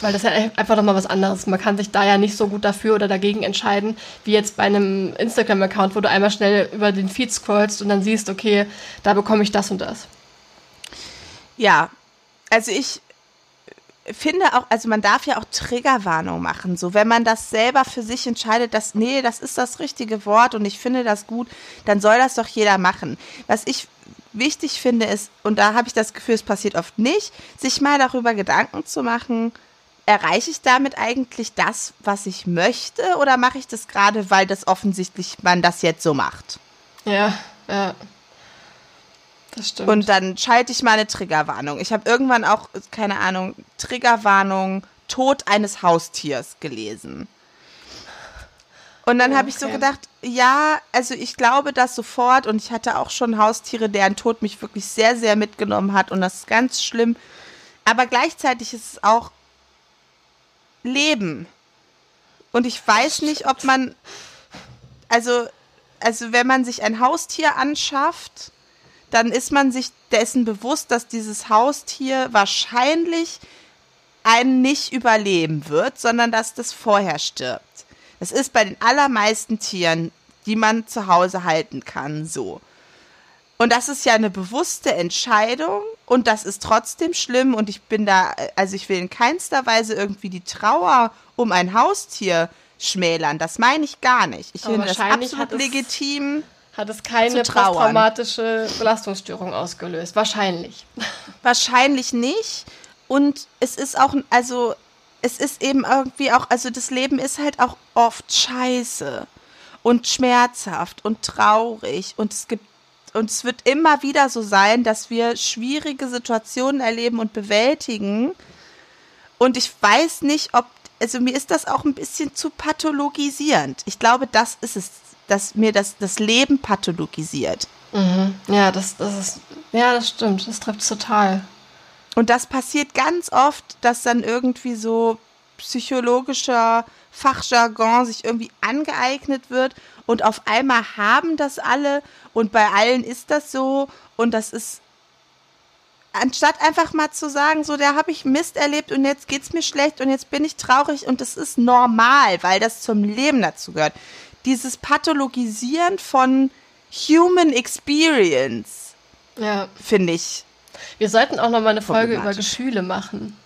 Weil das ja einfach nochmal was anderes. Man kann sich da ja nicht so gut dafür oder dagegen entscheiden, wie jetzt bei einem Instagram-Account, wo du einmal schnell über den Feed scrollst und dann siehst, okay, da bekomme ich das und das. Ja, also ich finde auch, also man darf ja auch Triggerwarnung machen. So, wenn man das selber für sich entscheidet, dass, nee, das ist das richtige Wort und ich finde das gut, dann soll das doch jeder machen. Was ich wichtig finde ist, und da habe ich das Gefühl, es passiert oft nicht, sich mal darüber Gedanken zu machen, erreiche ich damit eigentlich das, was ich möchte, oder mache ich das gerade, weil das offensichtlich man das jetzt so macht? Ja, ja. Das stimmt. Und dann schalte ich mal eine Triggerwarnung. Ich habe irgendwann auch, keine Ahnung, Triggerwarnung Tod eines Haustiers gelesen. Und dann okay. habe ich so gedacht, ja, also ich glaube das sofort und ich hatte auch schon Haustiere, deren Tod mich wirklich sehr, sehr mitgenommen hat und das ist ganz schlimm. Aber gleichzeitig ist es auch Leben. Und ich weiß nicht, ob man, also, also wenn man sich ein Haustier anschafft, dann ist man sich dessen bewusst, dass dieses Haustier wahrscheinlich einen nicht überleben wird, sondern dass das vorher stirbt. Das ist bei den allermeisten Tieren, die man zu Hause halten kann, so. Und das ist ja eine bewusste Entscheidung und das ist trotzdem schlimm und ich bin da, also ich will in keinster Weise irgendwie die Trauer um ein Haustier schmälern. Das meine ich gar nicht. Ich finde das absolut legitim hat es keine posttraumatische Belastungsstörung ausgelöst. Wahrscheinlich. Wahrscheinlich nicht. Und es ist auch, also es ist eben irgendwie auch, also das Leben ist halt auch oft scheiße und schmerzhaft und traurig und es gibt und es wird immer wieder so sein, dass wir schwierige Situationen erleben und bewältigen. Und ich weiß nicht, ob, also mir ist das auch ein bisschen zu pathologisierend. Ich glaube, das ist es dass mir das, das Leben pathologisiert. Mhm. Ja, das, das ist, ja, das stimmt. Das trifft total. Und das passiert ganz oft, dass dann irgendwie so psychologischer Fachjargon sich irgendwie angeeignet wird und auf einmal haben das alle und bei allen ist das so und das ist anstatt einfach mal zu sagen, so, da habe ich Mist erlebt und jetzt geht es mir schlecht und jetzt bin ich traurig und das ist normal, weil das zum Leben dazu gehört dieses Pathologisieren von Human Experience. Ja. Finde ich. Wir sollten auch noch mal eine Folge über Gefühle machen.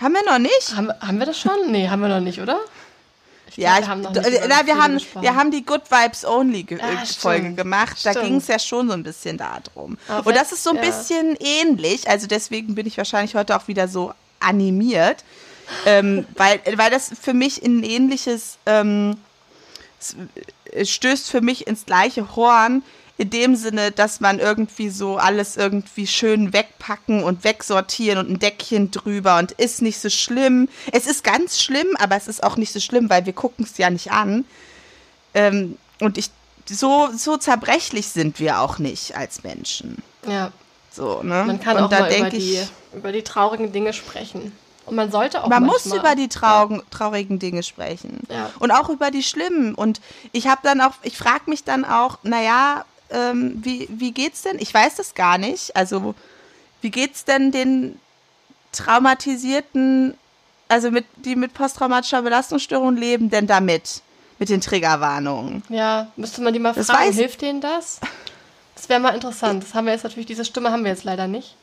Haben wir noch nicht? Haben, haben wir das schon? Nee, haben wir noch nicht, oder? Ich ja, glaub, wir, haben noch nicht äh, na, wir, haben, wir haben die Good Vibes Only ge ah, Folge gemacht. Stimmt. Da ging es ja schon so ein bisschen darum. Aber Und das ist so ein ja. bisschen ähnlich. Also deswegen bin ich wahrscheinlich heute auch wieder so animiert. ähm, weil, weil das für mich ein ähnliches ähm, es stößt für mich ins gleiche Horn, in dem Sinne, dass man irgendwie so alles irgendwie schön wegpacken und wegsortieren und ein Deckchen drüber und ist nicht so schlimm. Es ist ganz schlimm, aber es ist auch nicht so schlimm, weil wir gucken es ja nicht an. Ähm, und ich, so, so zerbrechlich sind wir auch nicht als Menschen. Ja. So, ne? Man kann und auch mal über die, über die traurigen Dinge sprechen. Und man sollte auch. Man muss über die traugen, traurigen Dinge sprechen. Ja. Und auch über die schlimmen. Und ich habe dann auch, ich frage mich dann auch, naja, ähm, wie, wie geht's denn? Ich weiß das gar nicht. Also, wie geht's denn den traumatisierten, also mit, die mit posttraumatischer Belastungsstörung leben, denn damit? Mit den Triggerwarnungen? Ja, müsste man die mal das fragen, weiß, hilft denen das? Das wäre mal interessant. Das haben wir jetzt natürlich, diese Stimme haben wir jetzt leider nicht.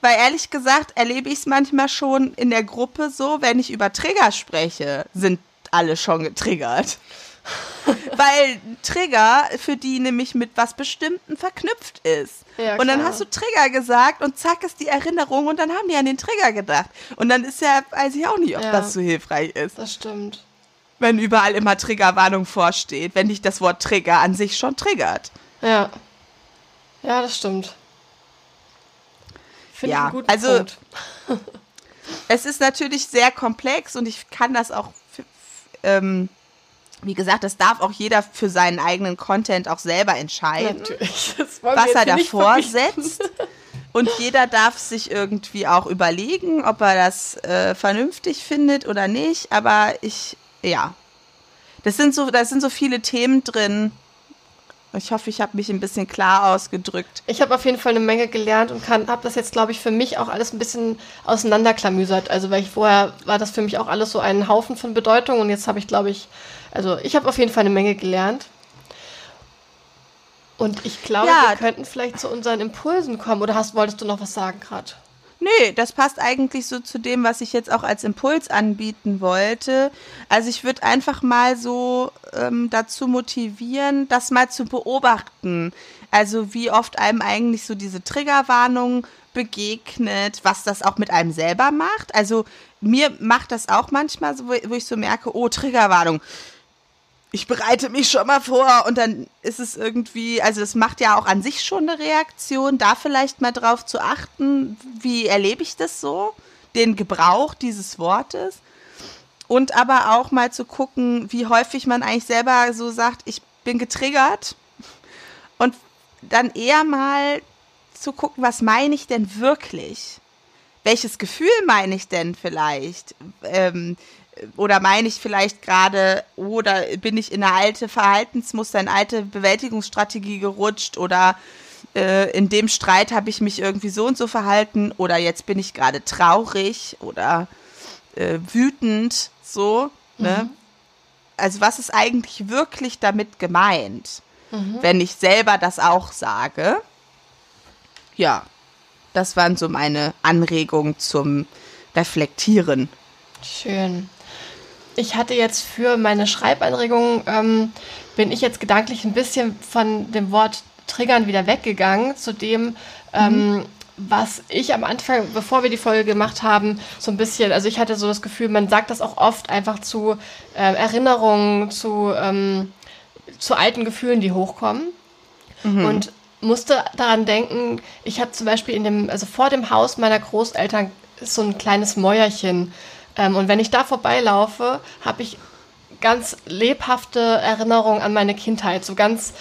Weil ehrlich gesagt erlebe ich es manchmal schon in der Gruppe so, wenn ich über Trigger spreche, sind alle schon getriggert. Weil Trigger für die nämlich mit was Bestimmten verknüpft ist. Ja, und dann hast du Trigger gesagt und zack ist die Erinnerung und dann haben die an den Trigger gedacht. Und dann ist ja, weiß ich auch nicht, ob ja, das so hilfreich ist. Das stimmt. Wenn überall immer Triggerwarnung vorsteht, wenn dich das Wort Trigger an sich schon triggert. Ja. Ja, das stimmt. Finde ja, also es ist natürlich sehr komplex und ich kann das auch ähm, Wie gesagt, das darf auch jeder für seinen eigenen Content auch selber entscheiden, was er davor setzt. Und jeder darf sich irgendwie auch überlegen, ob er das äh, vernünftig findet oder nicht. Aber ich, ja. Das sind so, da sind so viele Themen drin. Ich hoffe, ich habe mich ein bisschen klar ausgedrückt. Ich habe auf jeden Fall eine Menge gelernt und kann, habe das jetzt, glaube ich, für mich auch alles ein bisschen auseinanderklamüsert. Also, weil ich vorher war das für mich auch alles so ein Haufen von Bedeutung und jetzt habe ich, glaube ich, also ich habe auf jeden Fall eine Menge gelernt. Und ich glaube, Ja. wir könnten vielleicht zu unseren Impulsen kommen. Oder hast, wolltest du noch was sagen gerade? Nö, das passt eigentlich so zu dem, was ich jetzt auch als Impuls anbieten wollte. Also ich würde einfach mal so ähm, dazu motivieren, das mal zu beobachten. Also wie oft einem eigentlich so diese Triggerwarnung begegnet, was das auch mit einem selber macht. Also mir macht das auch manchmal so, wo ich so merke, oh, Triggerwarnung. Ich bereite mich schon mal vor und dann ist es irgendwie, also das macht ja auch an sich schon eine Reaktion, da vielleicht mal drauf zu achten, wie erlebe ich das so, den Gebrauch dieses Wortes und aber auch mal zu gucken, wie häufig man eigentlich selber so sagt, ich bin getriggert und dann eher mal zu gucken, was meine ich denn wirklich? Welches Gefühl meine ich denn vielleicht? Ähm, oder meine ich vielleicht gerade, oder bin ich in eine alte Verhaltensmuster, in eine alte Bewältigungsstrategie gerutscht oder äh, in dem Streit habe ich mich irgendwie so und so verhalten oder jetzt bin ich gerade traurig oder äh, wütend, so. Ne? Also was ist eigentlich wirklich damit gemeint, wenn ich selber das auch sage? Ja, das waren so meine Anregungen zum Reflektieren. Schön. Ich hatte jetzt für meine Schreibanregung, ähm, bin ich jetzt gedanklich ein bisschen von dem Wort Triggern wieder weggegangen, zu dem, ähm, was ich am Anfang, bevor wir die Folge gemacht haben, so ein bisschen, also ich hatte so das Gefühl, man sagt das auch oft einfach zu äh, Erinnerungen, zu, ähm, zu alten Gefühlen, die hochkommen. Und musste daran denken, ich habe zum Beispiel in dem, also vor dem Haus meiner Großeltern ist so ein kleines Mäuerchen. Ähm, und wenn ich da vorbeilaufe, habe ich ganz lebhafte Erinnerungen an meine Kindheit. So ganz,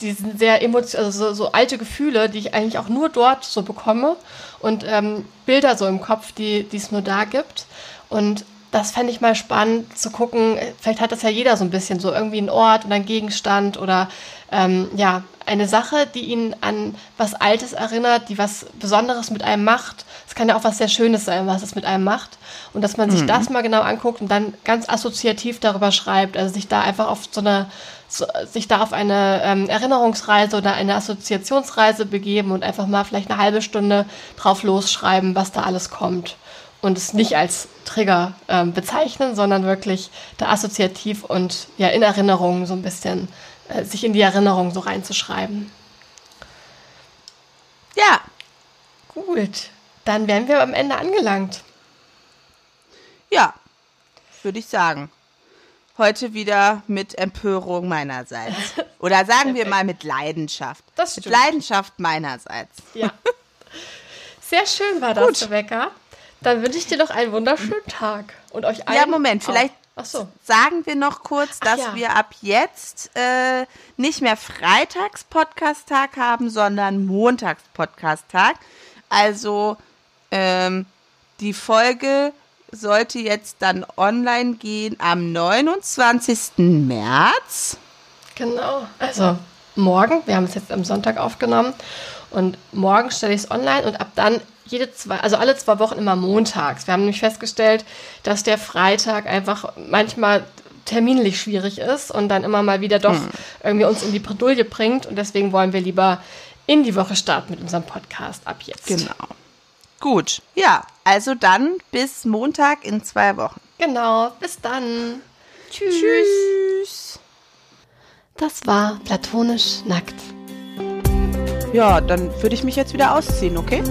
die sind sehr emotional, also so, so alte Gefühle, die ich eigentlich auch nur dort so bekomme. Und ähm, Bilder so im Kopf, die es nur da gibt. Und das fände ich mal spannend zu gucken. Vielleicht hat das ja jeder so ein bisschen so irgendwie einen Ort oder einen Gegenstand oder ähm, ja, eine Sache, die ihn an was Altes erinnert, die was Besonderes mit einem macht. Es kann ja auch was sehr Schönes sein, was es mit einem macht. Und dass man sich das mal genau anguckt und dann ganz assoziativ darüber schreibt. Also sich da einfach auf so eine, so, sich da auf eine ähm, Erinnerungsreise oder eine Assoziationsreise begeben und einfach mal vielleicht eine halbe Stunde drauf losschreiben, was da alles kommt und es nicht als Trigger ähm, bezeichnen, sondern wirklich da assoziativ und ja in Erinnerung so ein bisschen äh, sich in die Erinnerung so reinzuschreiben. Ja, Gut, dann wären wir am Ende angelangt. ja, würde ich sagen. Heute wieder mit Empörung meinerseits. Oder sagen wir mal mit Leidenschaft. Das mit stimmt. Leidenschaft meinerseits. Ja. Sehr schön war das, Gut. Rebecca. Dann wünsche ich dir noch einen wunderschönen Tag. Und euch allen Ja, Moment, vielleicht Ach so. sagen wir noch kurz, dass ja. wir ab jetzt äh, nicht mehr Freitags Podcast-Tag haben, sondern Montags Podcast-Tag. Also ähm, die Folge sollte jetzt dann online gehen am 29. März. Genau. Also morgen, wir haben es jetzt am Sonntag aufgenommen und morgen stelle ich es online und ab dann jede zwei, also alle zwei Wochen immer montags. Wir haben nämlich festgestellt, dass der Freitag einfach manchmal terminlich schwierig ist und dann immer mal wieder doch irgendwie uns in die Bredouille bringt und deswegen wollen wir lieber in die Woche starten mit unserem Podcast ab jetzt. Genau. Gut. Ja, also dann bis Montag in zwei Wochen. Genau. Bis dann. Tschüss. Tschüss. Das war platonisch nackt. Ja, dann würde ich mich jetzt wieder ausziehen, okay?